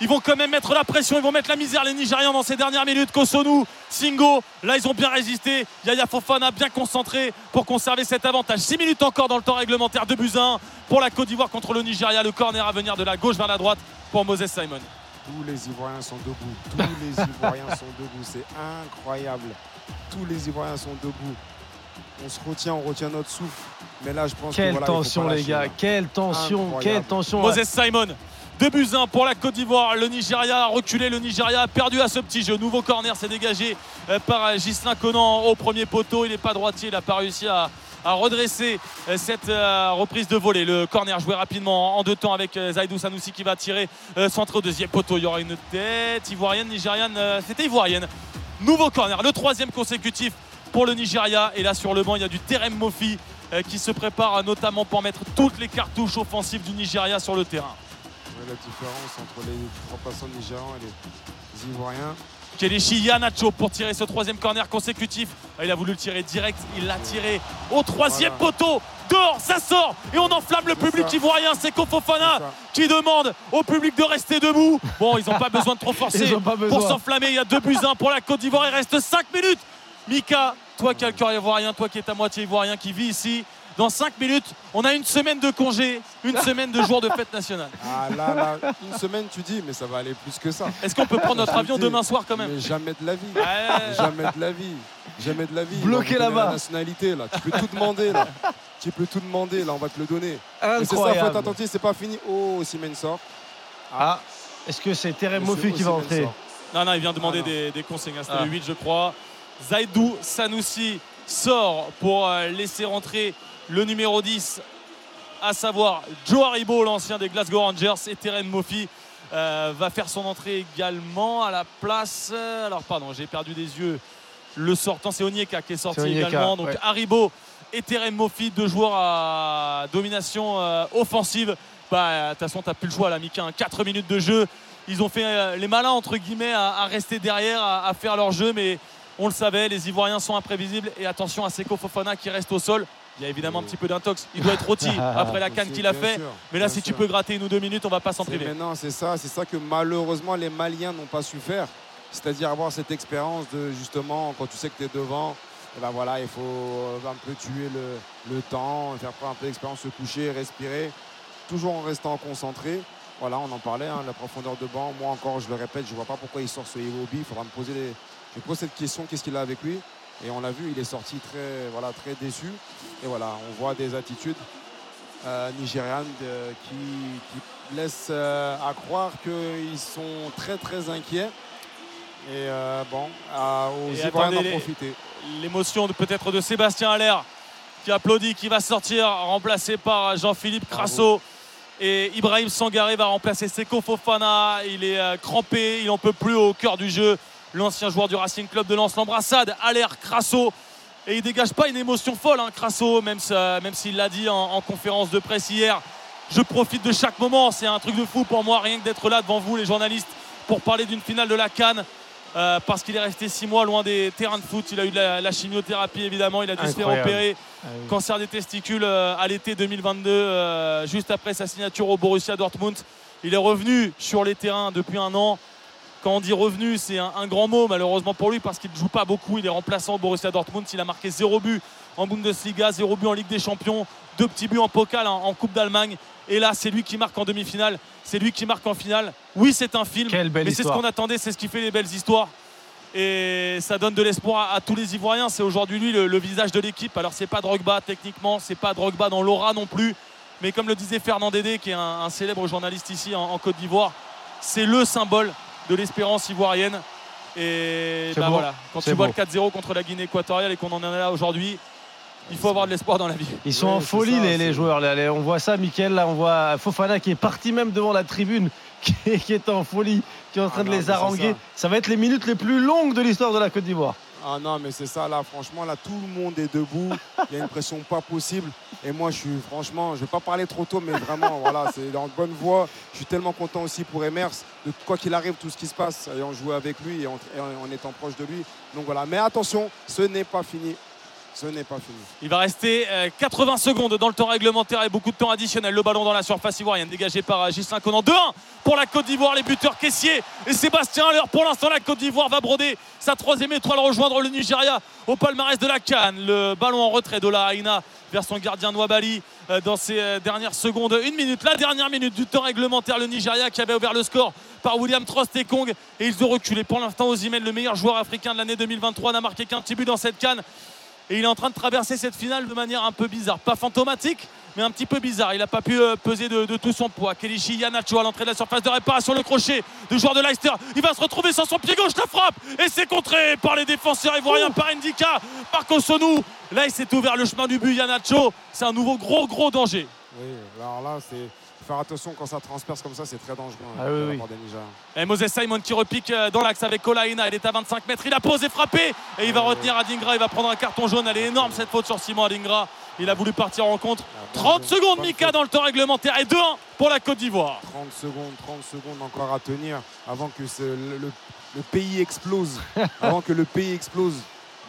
Ils vont quand même mettre la pression, ils vont mettre la misère les Nigérians dans ces dernières minutes. Kosonu, Singo, là ils ont bien résisté. Yaya Fofana bien concentré pour conserver cet avantage. 6 minutes encore dans le temps réglementaire de Buzyn pour la Côte d'Ivoire contre le Nigeria. Le corner à venir de la gauche vers la droite pour Moses Simon. Tous les Ivoiriens sont debout. Tous les Ivoiriens sont debout. C'est incroyable. Tous les Ivoiriens sont debout. On se retient, on retient notre souffle. Mais là, je pense Quelle que voilà, tension, les gars. Quelle tension, Incroyable. quelle tension. Moses Simon. 2 buts 1 pour la Côte d'Ivoire. Le Nigeria a reculé. Le Nigeria a perdu à ce petit jeu. Nouveau corner, c'est dégagé euh, par euh, Ghislain Conan au premier poteau. Il n'est pas droitier. Il n'a pas réussi à, à redresser euh, cette reprise de volée. Le corner joué rapidement en deux temps avec Zaidou Sanoussi qui va tirer centré au deuxième poteau. Il y aura une tête ivoirienne, nigériane. C'était ivoirienne. Nouveau corner, le troisième consécutif pour le Nigeria. Et là, sur le banc, il y a du Terem Mofi euh, qui se prépare euh, notamment pour mettre toutes les cartouches offensives du Nigeria sur le terrain. La différence entre les trois passants nigérians et les Ivoiriens. Kelechi Yanacho pour tirer ce troisième corner consécutif. Ah, Il a voulu le tirer direct, il l'a tiré au troisième Voilà. poteau. Dehors, ça sort et on enflamme le public ça. ivoirien. C'est Kofofana qui demande au public de rester debout. Bon, ils n'ont pas besoin de trop forcer pour s'enflammer. Il y a deux buts 1 pour la Côte d'Ivoire. Il reste 5 minutes. Mika, toi qui as le cœur ivoirien, toi qui es à moitié ivoirien, qui vit ici. Dans 5 minutes, on a une semaine de congé, une semaine de jour de fête nationale. Ah là, là, une semaine, tu dis, mais ça va aller plus que ça. Est-ce qu'on peut prendre notre avion dis, demain soir quand même Mais jamais de la vie. Ouais. Jamais de la vie. Jamais de la vie. Bloqué là-bas. La nationalité, là. Tu peux tout demander, là. Tu peux tout demander, là. On va te le donner. C'est ça, faut être attentif. C'est pas fini. Oh, Simen sort. Ah, est-ce que c'est Terem Mofi qui va entrer. Non, non, il vient demander Ah, des, des consignes. hein. C'était Ah. le 8, je crois. Zaidou Sanoussi sort pour euh, laisser rentrer le numéro 10, à savoir Joe Haribo, l'ancien des Glasgow Rangers, et Terem Mofi. euh, va faire son entrée également à la place. euh, Alors, pardon, j'ai perdu des yeux. Le sortant, c'est Onyeka qui est sorti également. Donc, ouais. Haribo et Terem Mofi, deux joueurs à domination euh, offensive. Bah, de toute façon, tu n'as plus le choix, là, Mika. 4 minutes de jeu. Ils ont fait euh, les malins, entre guillemets, à, à rester derrière, à, à faire leur jeu. Mais on le savait, les Ivoiriens sont imprévisibles. Et attention à Seko Fofana qui reste au sol. Il y a évidemment un petit peu d'intox. Il doit être rôti après la canne qu'il a fait. sûr, Mais là, si tu peux gratter une ou deux minutes, on va pas s'en priver. maintenant, c'est ça, c'est ça que malheureusement les Maliens n'ont pas su faire. C'est-à-dire avoir cette expérience de justement quand tu sais que tu es devant, eh ben voilà, il faut euh, un peu tuer le, le temps, faire prendre un peu d'expérience, se coucher, respirer, toujours en restant concentré. Voilà, on en parlait, hein, la profondeur de banc. Moi encore, je le répète, je vois pas pourquoi il sort ce Iwobi. Il faudra me poser. Je me pose cette question, qu'est-ce qu'il a avec lui? Et on l'a vu, il est sorti très, voilà, très déçu. Et voilà, on voit des attitudes euh, nigérianes de- qui, qui laissent euh, à croire qu'ils sont très très inquiets. Et euh, bon, à- aux Et Ivoiriens d'en profiter. L'émotion de- peut-être de Sébastien Allaire qui applaudit, qui va sortir, remplacé par Jean-Philippe Crasso. Et Ibrahim Sangaré va remplacer Seko Fofana. Il est crampé, il n'en peut plus au cœur du jeu. L'ancien joueur du Racing Club de Lens, l'embrassade, Allaire, Crasso. Et il dégage pas une émotion folle, hein, Crasso, même, si- même s'il l'a dit en, en conférence de presse hier. Je profite de chaque moment, c'est un truc de fou pour moi, rien que d'être là devant vous, les journalistes, pour parler d'une finale de la Cannes. euh, parce qu'il est resté six mois loin des terrains de foot. Il a eu de la, la chimiothérapie évidemment. Il a dû se faire opérer. Ah oui. Cancer des testicules euh, à l'été 2022, euh, juste après sa signature au Borussia Dortmund. Il est revenu sur les terrains depuis un an. Quand on dit revenu, c'est un, un grand mot malheureusement pour lui parce qu'il ne joue pas beaucoup. Il est remplaçant au Borussia Dortmund. Il a marqué zéro but en Bundesliga, zéro but en Ligue des Champions, deux petits buts en Pokal en, en Coupe d'Allemagne. Et là, c'est lui qui marque en demi-finale. C'est lui qui marque en finale. Oui, c'est un film, Quelle belle mais c'est ce qu'on attendait. C'est ce qui fait les belles histoires. Et ça donne de l'espoir à, à tous les Ivoiriens. C'est aujourd'hui lui le, le visage de l'équipe. Alors c'est pas Drogba techniquement, c'est pas Drogba dans l'aura non plus. Mais comme le disait Fernand Dédé, qui est un, un célèbre journaliste ici en, en Côte d'Ivoire, c'est le symbole de l'espérance ivoirienne. Et bah beau. voilà, quand tu vois le 4-0 contre la Guinée équatoriale et qu'on en est là aujourd'hui, il faut avoir de l'espoir dans la vie. Ils sont Ouais, en folie ça, les, les joueurs. là. Les- On voit ça, Mickaël, là, on voit Fofana qui est parti même devant la tribune, qui est, qui est en folie, qui est en train Ah de non, les haranguer. ça. Ça. va être les minutes les plus longues de l'histoire de la Côte d'Ivoire. Ah non, mais c'est ça, là, franchement, là, tout le monde est debout. Il y a une pression pas possible. Et moi, je suis, franchement, je vais pas parler trop tôt, mais vraiment, voilà, c'est dans de bonne voie. Je suis tellement content aussi pour Emers, de quoi qu'il arrive, tout ce qui se passe, ayant joué avec lui et en, étant proche de lui. Donc voilà, mais attention, ce n'est pas fini. Ce n'est pas fini. Il va rester euh, 80 secondes dans le temps réglementaire et beaucoup de temps additionnel. Le ballon dans la surface ivoirienne dégagé par euh, Gislain Conan. 2-1 pour la Côte d'Ivoire, les buteurs Caissier et Sébastien Haller. Pour l'instant, la Côte d'Ivoire va broder sa troisième étoile, rejoindre le Nigeria au palmarès de la Cannes. Le ballon en retrait de la Haïna vers son gardien Nwabali euh, dans euh, dernières secondes. Une minute, la dernière minute du temps réglementaire. Le Nigeria qui avait ouvert le score par William Trost et Kong. Et ils ont reculé. Pour l'instant, Osimhen, le meilleur joueur africain de l'année 2023, n'a marqué qu'un petit but dans cette Cannes. Et il est en train de traverser cette finale de manière un peu bizarre. Pas fantomatique, mais un petit peu bizarre. Il n'a pas pu euh, peser de, de tout son poids. Kelichi Yanacho à l'entrée de la surface de réparation. Le crochet du joueur de Leicester. Il va se retrouver sans son pied gauche. La frappe. Et c'est contré par les défenseurs ivoiriens, par Ndika, par Kosonou. Là, il s'est ouvert le chemin du but. Yanacho. C'est un nouveau gros, gros danger. Oui, alors là, c'est faire attention quand ça transperce comme ça, c'est très dangereux. hein, Ah oui, des. Et Moses Simon qui repique euh, dans l'axe avec Kolaina. Il est à 25 mètres. Il a posé, frappé. Et il va retenir Adingra. Il va prendre un carton jaune. Elle est énorme cette faute sur Simon Adingra. Il a voulu partir en contre. Ah, bien 30 joué. secondes, Mika, faute. dans le temps réglementaire. Et 2-1 pour la Côte d'Ivoire. 30 secondes, 30 secondes encore à tenir avant que ce- le, le- le pays explose. avant que le pays explose.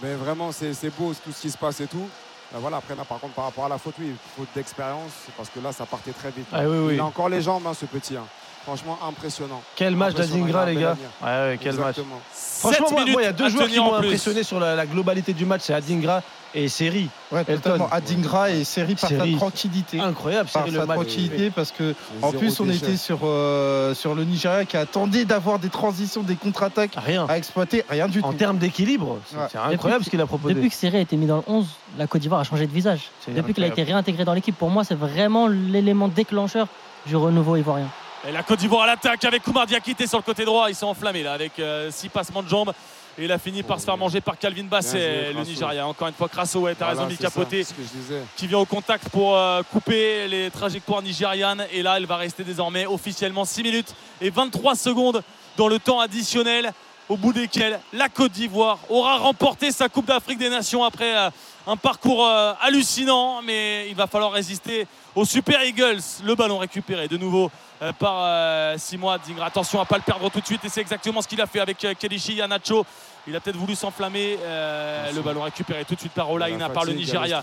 Mais vraiment, c'est c'est beau tout ce qui se passe et tout. Ben voilà, après, là, par contre, par rapport à la faute, oui, faute d'expérience, parce que là, ça partait très vite. Ah oui, oui. Il a encore les jambes, hein, ce petit. hein. Franchement, impressionnant. Quel match Impressionnant, d'Adingra, il a un les gars. Ouais, ouais, quel match. Franchement, 7 moi, il y a deux joueurs qui m'ont en impressionné sur la, la globalité du match, c'est Adingra et Seri. Ouais, Elton. totalement. Adingra et Seri par sa Seri. tranquillité. Incroyable, Par Seri, sa le match. tranquillité, parce que en plus on était sur, euh, sur le Nigeria qui attendait d'avoir des transitions, des contre-attaques Rien. à exploiter, rien du En tout. termes d'équilibre, c'est Ouais. incroyable ce qu'il a proposé. Depuis que Serré a été mis dans le 11, la Côte d'Ivoire a changé de visage. Depuis qu'il a été réintégré dans l'équipe, pour moi, c'est vraiment l'élément déclencheur du renouveau ivoirien. Et la Côte d'Ivoire à l'attaque avec Koumar Diakité sur le côté droit. Ils sont enflammés là avec 6 passements de jambes. Et il a fini par se faire manger par Calvin joué, le. Nigeria. Encore une fois, t'as Voilà, raison, c'est Mika ça, Poté, ce que je disais. qui vient au contact pour euh, couper les trajectoires nigérianes. Et là, elle va rester désormais officiellement 6 minutes et 23 secondes dans le temps additionnel, au bout desquels la Côte d'Ivoire aura remporté sa Coupe d'Afrique des Nations après euh, un parcours euh, hallucinant. Mais il va falloir résister aux Super Eagles. Le ballon récupéré de nouveau euh, par euh, Simoa Dingra. Attention à ne pas le perdre tout de suite. Et c'est exactement ce qu'il a fait avec Kelichi Yanacho. Il a peut-être voulu s'enflammer. Euh, le ballon récupéré tout de suite par Il y a la Olaïna, par le Nigeria.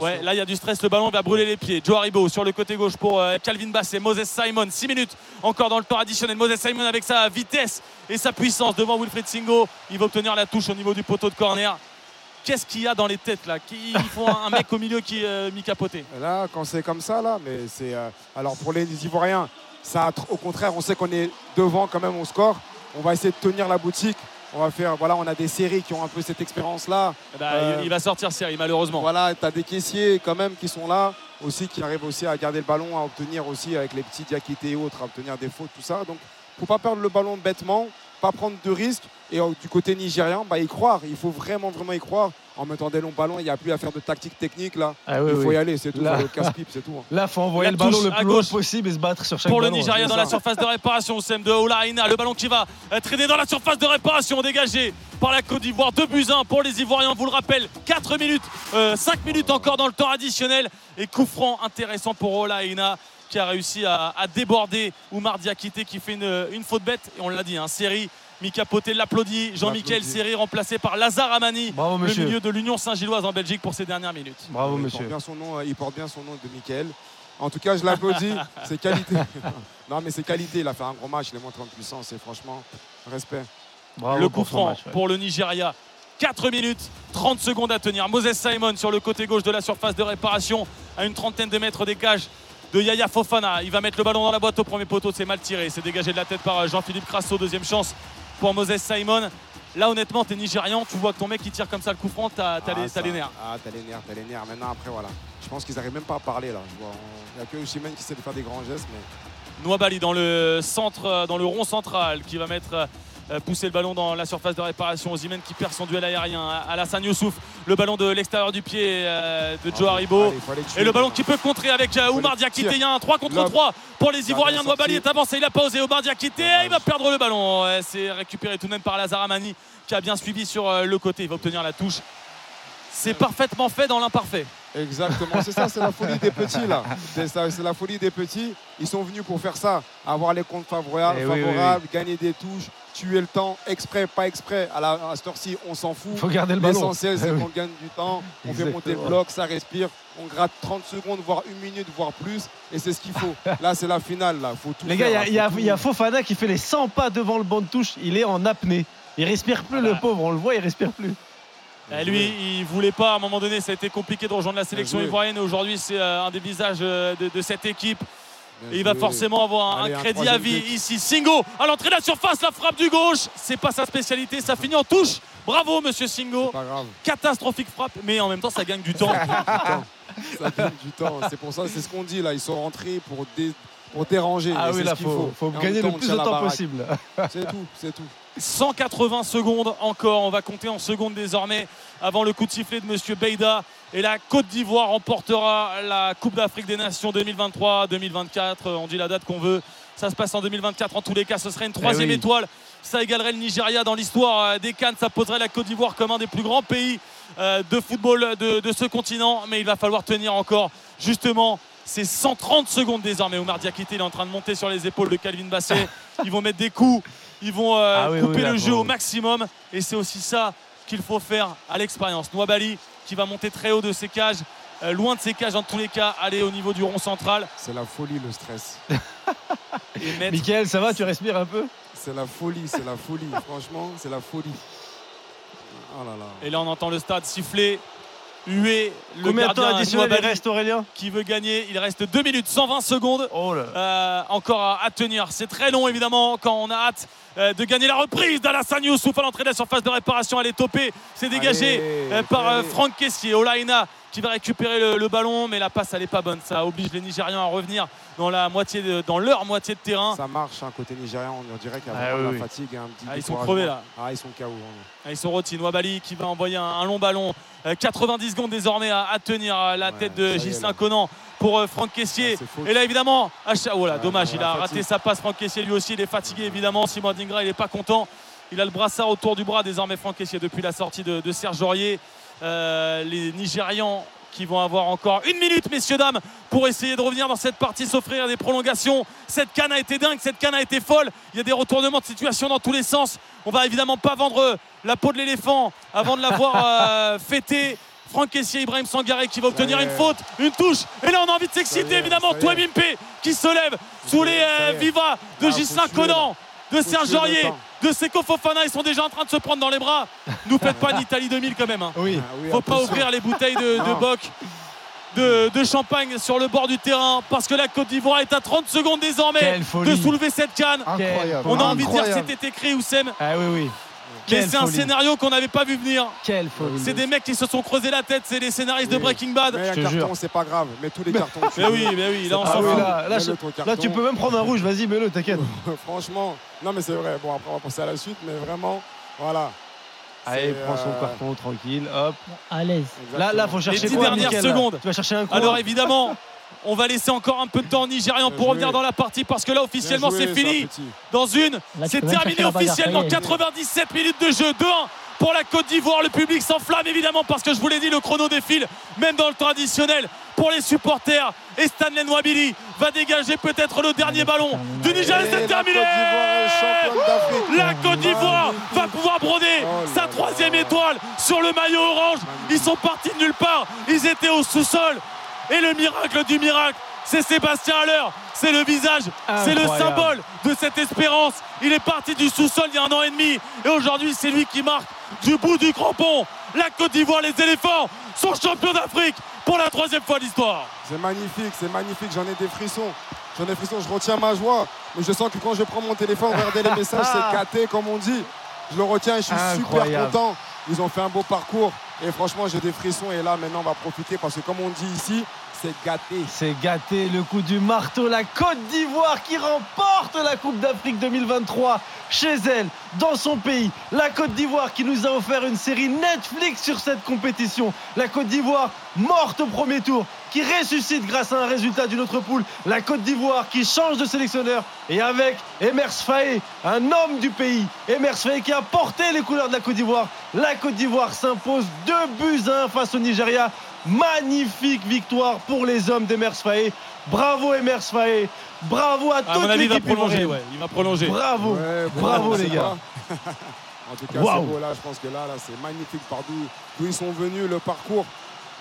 Ouais, là il y a du stress, le ballon va brûler les pieds. Joe Haribo sur le côté gauche pour euh, Calvin Bassett, Moses Simon, 6 minutes encore dans le temps additionnel. Moses Simon avec sa vitesse et sa puissance devant Wilfried Singo. Il va obtenir la touche au niveau du poteau de corner. Qu'est-ce qu'il y a dans les têtes là Qui- Il faut un mec au milieu qui euh, mis capoté. Là, quand c'est comme ça, là, mais c'est. euh, alors pour les Ivoiriens, ça, au contraire, on sait qu'on est devant quand même au score. On va essayer de tenir la boutique. On va faire, voilà, on a des séries qui ont un peu cette expérience-là. Eh ben, Euh, il, va sortir série malheureusement. Voilà, tu as des caissiers quand même qui sont là aussi, qui arrivent aussi à garder le ballon, à obtenir aussi avec les petits Diakité et autres, à obtenir des fautes, tout ça. Donc, faut pas perdre le ballon bêtement, pas prendre de risques. Et euh, du côté nigérien, bah, y croire. Il faut vraiment, vraiment y croire. En mettant des longs ballons, il n'y a plus à faire de tactique technique là. Ah oui, il faut oui. y aller, c'est tout. Là. Faut le casse-pipe, c'est tout. hein. Là, faut envoyer La le ballon le plus haut gauche. possible et se battre sur chaque pour le. Nigeria dans ça. la surface de réparation. Sem de Olaïna, le ballon qui va euh, traîner dans la surface de réparation, dégagé par la Côte d'Ivoire. 2 buts 1 pour les Ivoiriens, on vous le rappelle. 4 minutes, 5 minutes encore dans le temps additionnel. Et coup franc intéressant pour Olaïna qui a réussi à, à déborder Oumar Diakité qui fait une, une faute bête. Et on l'a dit, un série. Mika Poté l'applaudit. Jean-Michel. Série remplacé par Lazare Amani, Bravo, le milieu de l'Union Saint-Gilloise en Belgique pour ces dernières minutes. Bravo, il, monsieur. Porte bien son nom, euh, il porte bien son nom de Michael. En tout cas, je l'applaudis. c'est qualité. non, mais c'est qualité. Il a fait un gros match. Il est montré en puissance. Et franchement, respect. Bravo le coup franc match, ouais. pour le Nigeria. 4 minutes, 30 secondes à tenir. Moses Simon sur le côté gauche de la surface de réparation, à une trentaine de mètres des cages de Yaya Fofana. Il va mettre le ballon dans la boîte au premier poteau, c'est mal tiré. C'est dégagé de la tête par euh, Jean-Philippe Crasso. Deuxième chance pour Moses Simon. Là, honnêtement, t'es Nigérian, tu vois que ton mec qui tire comme ça le coup franc, t'as Ah, les, ça- t'as les nerfs. Ah, t'as les nerfs, t'as les nerfs. Maintenant, après, voilà. Je pense qu'ils n'arrivent même pas à parler là. Il n'y a que Osimhen qui sait de faire des grands gestes, mais Nouabali dans le centre, euh, dans le rond central, qui va mettre euh, pousser le ballon dans la surface de réparation. Ozimhen qui perd son duel aérien. Alassane Youssouf, le ballon de l'extérieur du pied euh, de Joe Haribo. Et le ballon qui peut contrer avec euh, Oumar Diakité. Il y a un 3 contre Là, 3 pour les Ivoiriens. sorti. est avancé, il a pas osé. Oumar Diakité, il va perdre le ballon. C'est récupéré tout de même par Lazare Amani qui a bien suivi sur euh, le côté. Il va obtenir la touche. C'est parfaitement fait dans l'imparfait. Exactement, c'est ça, c'est la folie des petits là. C'est la folie des petits. Ils sont venus pour faire ça, avoir les comptes favorables, Eh oui, oui, favorables gagner des touches, tuer le temps, exprès, pas exprès. À, la, à cette heure-ci, on s'en fout. Faut garder le ballon. L'essentiel, c'est Eh oui. qu'on gagne du temps, on fait monter le bloc, ça respire, on gratte 30 secondes, voire une minute, voire plus, et c'est ce qu'il faut. Là, c'est la finale, là. Faut tout Les gars, il y a- y, y Fofana qui fait les 100 pas devant le banc de touche. Il est en apnée. Il respire plus, le pauvre. On le voit, il respire plus. Eh, lui, il voulait pas. À un moment donné, ça a été compliqué de rejoindre la sélection ivoirienne. Et aujourd'hui, c'est euh, un des visages euh, de, de cette équipe. Et il va forcément avoir un, Allez, un un crédit à vie but. ici. Singo à l'entrée de la surface, la frappe du gauche. C'est pas sa spécialité. Ça finit en touche. Bravo, monsieur Singo. Pas grave. Catastrophique frappe, mais en même temps, ça gagne du temps. Ça gagne du temps. C'est pour ça, c'est ce qu'on dit là. Ils sont rentrés pour, dé- pour déranger. Ah oui, là, ce qu'il faut, gagner le plus de temps possible. C'est tout, c'est tout. 180 secondes encore. On va compter en secondes désormais avant le coup de sifflet de Monsieur Beida. Et la Côte d'Ivoire remportera la Coupe d'Afrique des Nations 2023-2024. On dit la date qu'on veut. Ça se passe en 2024. En tous les cas, ce serait une troisième oui. étoile. Ça égalerait le Nigeria dans l'histoire euh, des Cannes. Ça poserait la Côte d'Ivoire comme un des plus grands pays euh, de football de, de ce continent. Mais il va falloir tenir encore justement ces 130 secondes désormais. Omar Diakité il est en train de monter sur les épaules de Calvin Basset. Ils vont mettre des coups. Ils vont euh, Ah oui, couper oui, le jeu au maximum. Et c'est aussi ça qu'il faut faire à l'expérience. Qui va monter très haut de ses cages. euh, loin de ses cages en tous les cas, aller au niveau du rond central C'est la folie, le stress. et mettre Michael, ça va Tu respires un peu? C'est la folie, c'est la folie. Franchement, c'est la folie. Oh là là. Et là, on entend le stade siffler, huer le Combien de temps additionnel reste, Aurélien qui veut gagner. Il reste 2 minutes 120 secondes. Oh là. euh, encore à, à tenir. C'est très long évidemment quand on a hâte euh, de gagner la reprise d'Alassane Youssouf à l'entrée de la surface de réparation. Elle est topée, c'est dégagé Allez, euh, par allez. Franck Kessier. Olaïna qui va récupérer le, le ballon, mais la passe elle est pas bonne. Ça oblige les Nigérians à revenir dans, la moitié de- dans leur moitié de terrain. Ça marche, hein, côté nigérian, on dirait qu'il y a Ah oui, la fatigue un petit Ah, ils sont crevés, là. Ah, ils sont KO. vraiment. Ah, Ils sont rôtis. Nouabali qui va envoyer un, un long ballon. Euh, 90 secondes désormais à, à tenir euh, la Ouais, tête de Gislain. Conan pour euh, Franck Kessier. Ah. Et là évidemment, Acha- oh là, Ouais, dommage, il a raté sa passe. Franck Kessier lui aussi, il est fatigué évidemment. Simon Dingra, il n'est pas content. Il a le brassard autour du bras désormais, Franck Kessier, depuis la sortie de, de Serge Aurier. Euh, les Nigérians qui vont avoir encore une minute, messieurs, dames, pour essayer de revenir dans cette partie, s'offrir des prolongations. Cette canne a été dingue, cette canne a été folle. Il y a des retournements de situation dans tous les sens. On va évidemment pas vendre la peau de l'éléphant avant de l'avoir euh, fêté. Franck Kessier, Ibrahim Sangaré qui va obtenir une faute, une touche. Et là, on a envie de s'exciter évidemment. Toué Bimpe qui se lève sous les euh, vivas de Ah, Gislain tuer, Conan, de Serge tuer le Aurier, temps. de Seko Fofana. Ils sont déjà en train de se prendre dans les bras. Nous faites pas l'Italie 2000 quand même. hein. Oui. Ah oui, Faut pas ouvrir les bouteilles de, boc. De, de champagne sur le bord du terrain parce que la Côte d'Ivoire est à 30 secondes désormais de soulever cette canne. Incroyable. On a envie de dire que c'était écrit Oussem, Ah oui, oui. Mais c'est un scénario qu'on n'avait pas vu venir. Quelle folie. C'est des mecs qui se sont creusés la tête, c'est les scénaristes de. Breaking Bad. Mais Je un te carton, jure. c'est pas grave. Mais tous les cartons. Mais oui, mais oui, là on s'en fout. là, tu peux même prendre un rouge. Vas-y, mets-le, t'inquiète. Franchement, non, mais c'est vrai. Bon, après, on va penser à la suite. Mais vraiment, voilà. Allez, prends son euh, carton tranquille. Hop. À l'aise. Là, là, faut Les chercher dix quoi, dernières secondes. Tu vas chercher un coup. Alors évidemment, on va laisser encore un peu de temps aux Nigérians pour revenir dans la partie parce que là officiellement c'est fini. ça. Dans une, c'est terminé officiellement. ça y est. 97 minutes de jeu, 2-1 pour la Côte d'Ivoire. Le public s'enflamme évidemment parce que je vous l'ai dit, le chrono défile, même dans le temps additionnel pour les supporters. Et Stanley Nwabili va dégager peut-être le dernier ballon du Nigeria. C'est la terminé. La Côte d'Ivoire va pouvoir broder Oh sa troisième étoile sur le maillot orange. Ils sont partis de nulle part. Ils étaient au sous-sol. Et le miracle du miracle, c'est Sébastien Haller. C'est le visage, c'est le symbole de cette espérance. Il est parti du sous-sol il y a un an et demi. Et aujourd'hui, c'est lui qui marque du bout du crampon. La Côte d'Ivoire, les éléphants sont champions d'Afrique pour la troisième fois de l'histoire. C'est magnifique, c'est magnifique. J'en ai des frissons. J'en ai des frissons. Je retiens ma joie. Mais je sens que quand je prends mon téléphone, regarder les messages, c'est caté, comme on dit. je le retiens, je suis super content. Ils ont fait un beau parcours. Et franchement, j'ai des frissons. Et là, maintenant, on va profiter parce que, comme on dit ici, c'est gâté. C'est gâté le coup du marteau. La Côte d'Ivoire qui remporte la Coupe d'Afrique 2023 chez elle, dans son pays. La Côte d'Ivoire qui nous a offert une série Netflix sur cette compétition. La Côte d'Ivoire morte au premier tour, qui ressuscite grâce à un résultat d'une autre poule. La Côte d'Ivoire qui change de sélectionneur. Et avec Emers Faé, un homme du pays. Emers Faé qui a porté les couleurs de la Côte d'Ivoire. La Côte d'Ivoire s'impose 2 buts à 1 face au Nigeria. Magnifique victoire pour les hommes d'Emers Faé. Bravo Emers Faé. Bravo à À toute avis, il va l'équipe prolonger. Ouais, il va prolonger. Bravo. Ouais, Bravo, les gars. en tout cas, Waouh. c'est beau là. Je pense que là, là c'est magnifique par d'où ils sont venus, le parcours.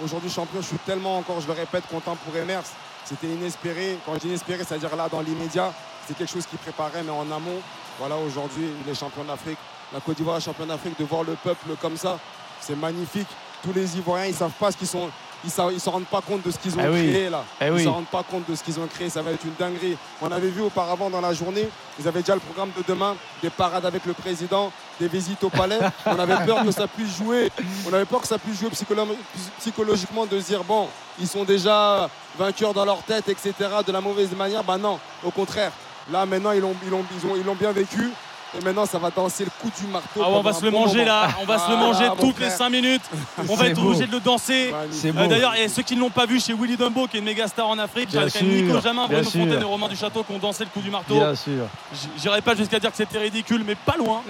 Aujourd'hui, champion, je suis tellement encore, je le répète, content pour Emers. C'était inespéré. Quand je dis inespéré, c'est-à-dire là, dans l'immédiat, c'est quelque chose qui préparait, mais en amont. Voilà, aujourd'hui, il est champion d'Afrique. La Côte d'Ivoire est champion d'Afrique. De voir le peuple comme ça, c'est magnifique. Tous les Ivoiriens, ils savent pas ce qu'ils sont. Ils ne se rendent pas compte de ce qu'ils ont Eh oui. créé là. Eh ils ne oui. se rendent pas compte de ce qu'ils ont créé. Ça va être une dinguerie. On avait vu auparavant dans la journée, ils avaient déjà le programme de demain, des parades avec le président, des visites au palais. On avait peur que ça puisse jouer. On avait peur que ça puisse jouer psycholo- psychologiquement de se dire bon, ils sont déjà vainqueurs dans leur tête, etc. De la mauvaise manière. Bah non, au contraire. Là maintenant, ils l'ont ils l'ont- ils ont- ils l'ont bien vécu. Et maintenant, ça va danser le coup du marteau. Ah, on va se le bon manger moment. là, on va se le Ah, manger mon toutes les frère. 5 minutes. On va être beau. obligé de le danser. Euh. D'ailleurs, et ceux qui ne l'ont pas vu chez Willy Dumbo, qui est une méga star en Afrique, avec Nico Jamin, Bruno sûr. Fontaine et Romain du Château qui ont dansé le coup du marteau. Bien sûr. J'irai pas jusqu'à dire que c'était ridicule, mais pas loin.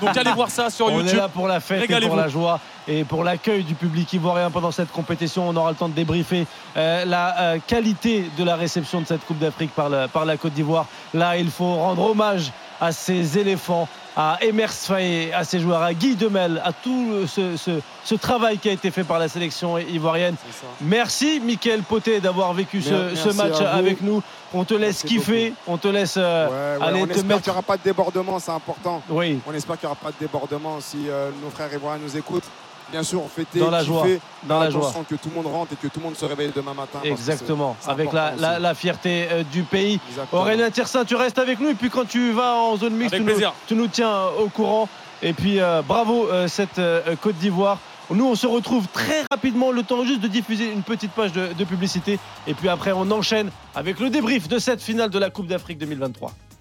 Donc allez voir ça sur On est YouTube. là pour la fête et pour la joie et pour l'accueil du public ivoirien pendant cette compétition. On aura le temps de débriefer euh, la euh, qualité de la réception de cette Coupe d'Afrique par la Côte d'Ivoire. Là, il faut rendre hommage à ces éléphants, à Emers Faé, à ses joueurs, à Guy Demel, à tout ce, ce- ce travail qui a été fait par la sélection ivoirienne. Merci, Mickaël Poté, d'avoir vécu ce, match avec nous. On te laisse Merci kiffer, on te laisse euh, Ouais, ouais, aller on te espère qu'il n'y aura pas de débordement, c'est important. Oui, On espère qu'il n'y aura pas de débordement si euh, nos frères ivoiriens nous écoutent. Bien sûr, fêter, Dans la kiffer, joie, dans la joie. que tout le monde rentre et que tout le monde se réveille demain matin. Exactement, c'est- c'est avec la, la- fierté euh, du pays. Aurélien Tiersin, tu restes avec nous et puis quand tu vas en zone mixte, tu nous, plaisir. tu nous tiens euh, au courant. Et puis euh, bravo euh, cette euh, Côte d'Ivoire. Nous, on se retrouve très rapidement, le temps juste de diffuser une petite page de, de publicité. Et puis après, on enchaîne avec le débrief de cette finale de la Coupe d'Afrique 2023.